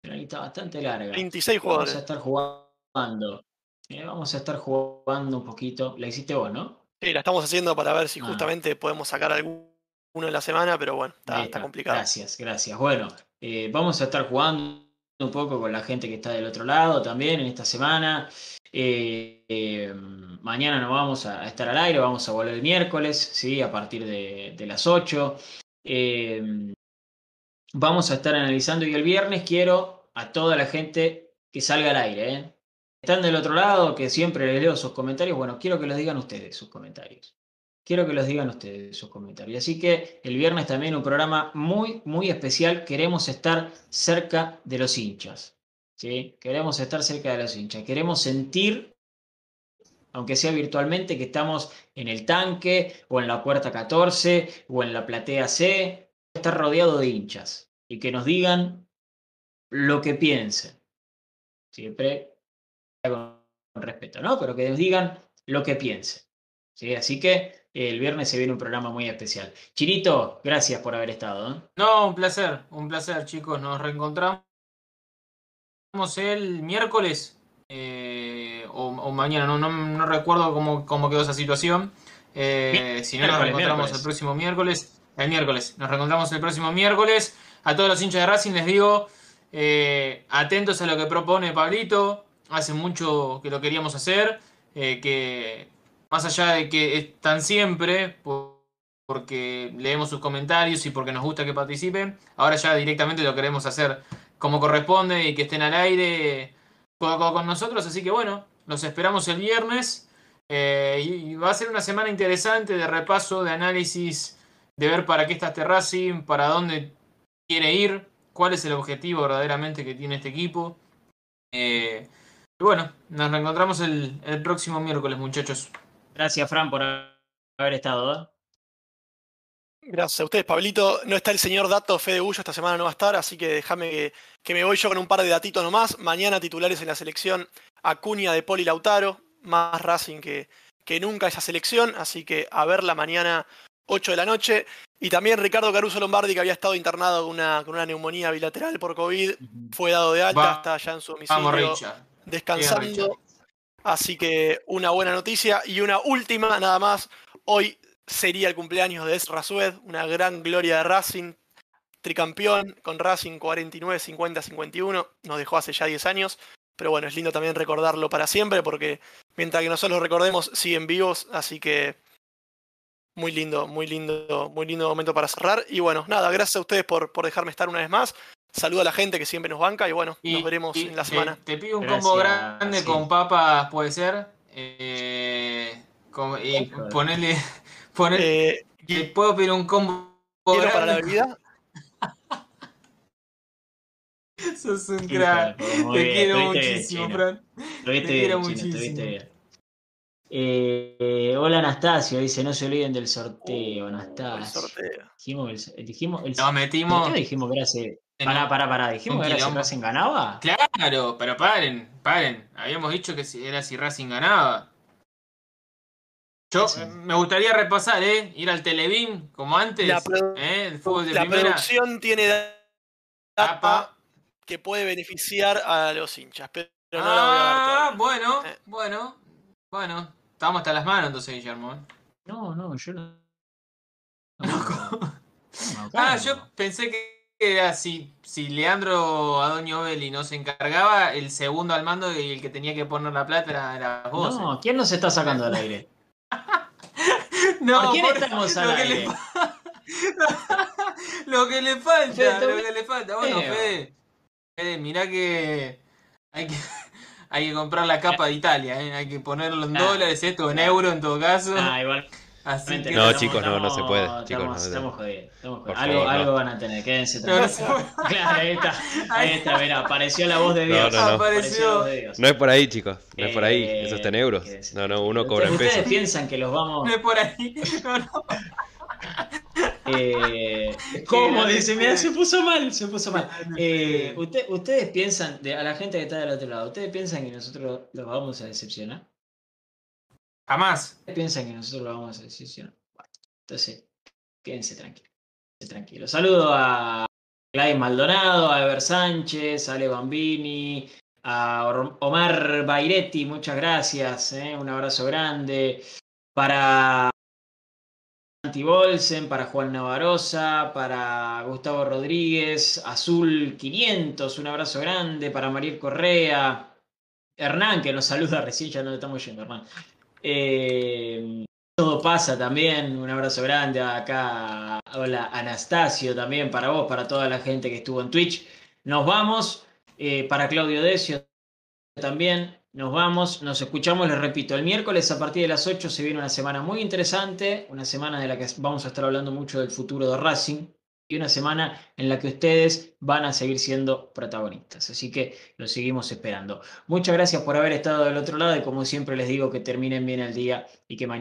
S2: Una lista bastante larga.
S3: 26
S2: Vamos a
S3: jugadores.
S2: estar jugando. Eh, vamos a estar jugando un poquito. La hiciste vos, ¿no?
S3: Sí, la estamos haciendo para ver si
S2: Ah.
S3: justamente podemos sacar alguno en la semana, pero bueno, está, complicado.
S2: Gracias, gracias. Bueno, eh, vamos a estar jugando un poco con la gente que está del otro lado también en esta semana. Eh, eh, mañana no vamos a, estar al aire, vamos a volver el miércoles, ¿sí? A partir de, de las 8. Eh, vamos a estar analizando y el viernes quiero a toda la gente que salga al aire, ¿eh? Están del otro lado, que siempre les leo sus comentarios. Bueno, quiero que los digan ustedes sus comentarios. Quiero que los digan ustedes sus comentarios. Así que el viernes también un programa muy, muy especial. Queremos estar cerca de los hinchas. ¿sí? Queremos estar cerca de los hinchas. Queremos sentir, aunque sea virtualmente, que estamos en el tanque o en la puerta 14 o en la platea C. Estar rodeado de hinchas y que nos digan lo que piensen. Siempre con respeto, ¿no? Pero que nos digan lo que piensen. ¿sí? Así que el viernes se viene un programa muy especial. Chirito, gracias por haber estado. ¿eh?
S1: No, un placer, un placer, chicos. Nos reencontramos el miércoles eh, o, o mañana, no, no, no recuerdo cómo, cómo quedó esa situación. Eh, si no, nos reencontramos
S2: miércoles.
S1: el próximo miércoles. El miércoles, nos reencontramos el próximo miércoles. A todos los hinchas de Racing les digo, eh, atentos a lo que propone Pablito. Hace mucho que lo queríamos hacer. eh, que más allá de que están siempre, por- porque leemos sus comentarios y porque nos gusta que participen, ahora ya directamente lo queremos hacer como corresponde y que estén al aire codo con nosotros. Así que bueno, los esperamos el viernes. eh, y, va a ser una semana interesante de repaso, de análisis, de ver para qué está este para dónde quiere ir, cuál es el objetivo verdaderamente que tiene este equipo. Eh, y bueno, nos reencontramos el, el próximo miércoles, muchachos.
S2: Gracias, Fran, por haber estado. ¿eh?
S3: Gracias a ustedes, Pablito. No está el señor Dato Fede Bullo, esta semana no va a estar, así que déjame que, que me voy yo con un par de datitos nomás. Mañana titulares en la selección Acuña de Poli Lautaro, más Racing que, que nunca esa selección, así que a verla mañana 8 de la noche. Y también Ricardo Caruso Lombardi, que había estado internado con una, con una neumonía bilateral por COVID, fue dado de alta,
S1: Va-
S3: está ya en su domicilio descansando.
S1: Bien.
S3: Así que una buena noticia. Y una última, nada más. Hoy sería el cumpleaños de Ezra Sued, una gran gloria de Racing, tricampeón con Racing 49, 50, 51. Nos dejó hace ya 10 años. Pero bueno, es lindo también recordarlo para siempre porque mientras que nosotros lo recordemos, siguen vivos. Así que muy lindo, muy lindo, muy lindo momento para cerrar. Y bueno, nada, gracias a ustedes por, por dejarme estar una vez más. Saludo a la gente que siempre nos banca y bueno,
S1: Y-
S3: nos veremos
S1: y
S3: en la semana.
S1: Te, pido un
S2: Gracias,
S1: combo grande
S2: sí.
S1: con papas, puede ser. Eh, con- y ponerle [laughs]
S3: Eh,
S1: ¿Te puedo pedir un combo
S3: ¿Quiero para la
S1: grande?
S3: bebida? [laughs]
S1: Sos un crack. Te
S2: bien,
S1: quiero muchísimo. Fran. Te quiero muchísimo.
S2: Eh, hola Anastasio, dice, no se olviden del sorteo,
S3: Uh, el
S2: Anastasio.
S3: sorteo.
S2: Dijimos, el, dijimos, el,
S1: Nos metimos.
S2: ¿por qué dijimos que era ese-
S1: en
S2: Pará, pará, pará, dijimos que era si
S1: quilombo.
S2: Racing ganaba.
S1: Claro, pero paren, paren. Habíamos dicho que si- era si Racing ganaba. Yo
S2: Sí.
S1: eh, me gustaría repasar, ¿eh? Ir al Televín como antes.
S3: La
S1: ¿eh? El fútbol de
S3: La
S1: primera.
S3: producción tiene data
S1: Tapa.
S3: que puede beneficiar a los hinchas, pero no la voy a dar
S1: Ah, bueno,
S3: Eh.
S1: bueno, bueno. Estamos hasta las manos entonces, Guillermo. ¿eh?
S2: No, no, yo no. [laughs] No,
S1: Ah, yo pensé que era si, si Leandro Adoño Belli no se encargaba, el segundo al mando y el que tenía que poner la plata era, era vos.
S2: No. ¿quién nos está sacando al aire? [laughs]
S1: No,
S2: ¿Por quién
S1: por-
S2: estamos al aire? [laughs]
S1: Lo que le falta, lo que le falta. Bueno. Fede, Fede, mirá que hay que, hay que comprar la capa de Italia, ¿eh? hay que ponerlo en dólares, esto en
S2: ah.
S1: euro en todo caso.
S2: Ah, igual.
S1: Así
S2: realmente
S1: que
S5: No,
S2: estamos-
S5: chicos, no, no se puede,
S2: Estamos,
S5: chicos, no se
S2: estamos jodidos. estamos jodidos. Algo,
S5: favor, no.
S2: algo van a tener, quédense
S1: no
S2: tranquilos. [laughs] Claro, ahí está. Ahí está, mirá, apareció la voz de Dios.
S5: no, no.
S2: Apareció la voz de Dios.
S5: No es por ahí, chicos. No es por ahí.
S2: Eh,
S5: Eso está en euros.
S2: quédense
S5: No, no, uno cobra en
S2: ¿Ustedes
S5: pesos.
S2: piensan que los vamos.
S1: No es por ahí. [laughs] No, no.
S2: Eh, ¿Cómo?
S1: grande
S2: Dice, mira, se puso mal, se puso mal.
S1: grande
S2: Eh, usted- ustedes piensan, de, a la gente que está del otro lado, ¿ustedes piensan que nosotros los vamos a decepcionar?
S1: Jamás.
S2: ¿Ustedes piensan que nosotros los vamos a decepcionar? Bueno, entonces, quédense tranquilos. Quédense tranquilos. Saludo a Gladys Maldonado, a Ever Sánchez, a Ale Bambini, a Omar Bairetti, muchas gracias. eh, Un abrazo grande. Para Santi Bolsen, para Juan Navarosa, para Gustavo Rodríguez, Azul 500, un abrazo grande, para Mariel Correa, Hernán que nos saluda recién, ya no le estamos yendo, Hernán. Eh, todo pasa también, un abrazo grande acá. Hola Anastasio también para vos, para toda la gente que estuvo en Twitch. Nos vamos, eh, para Claudio Decio también. Nos vamos, nos escuchamos, les repito, el miércoles a partir de las 8 se viene una semana muy interesante, una semana de la que vamos a estar hablando mucho del futuro de Racing y una semana en la que ustedes van a seguir siendo protagonistas. Así que los seguimos esperando. Muchas gracias por haber estado del otro lado y como siempre les digo que terminen bien el día y que mañana...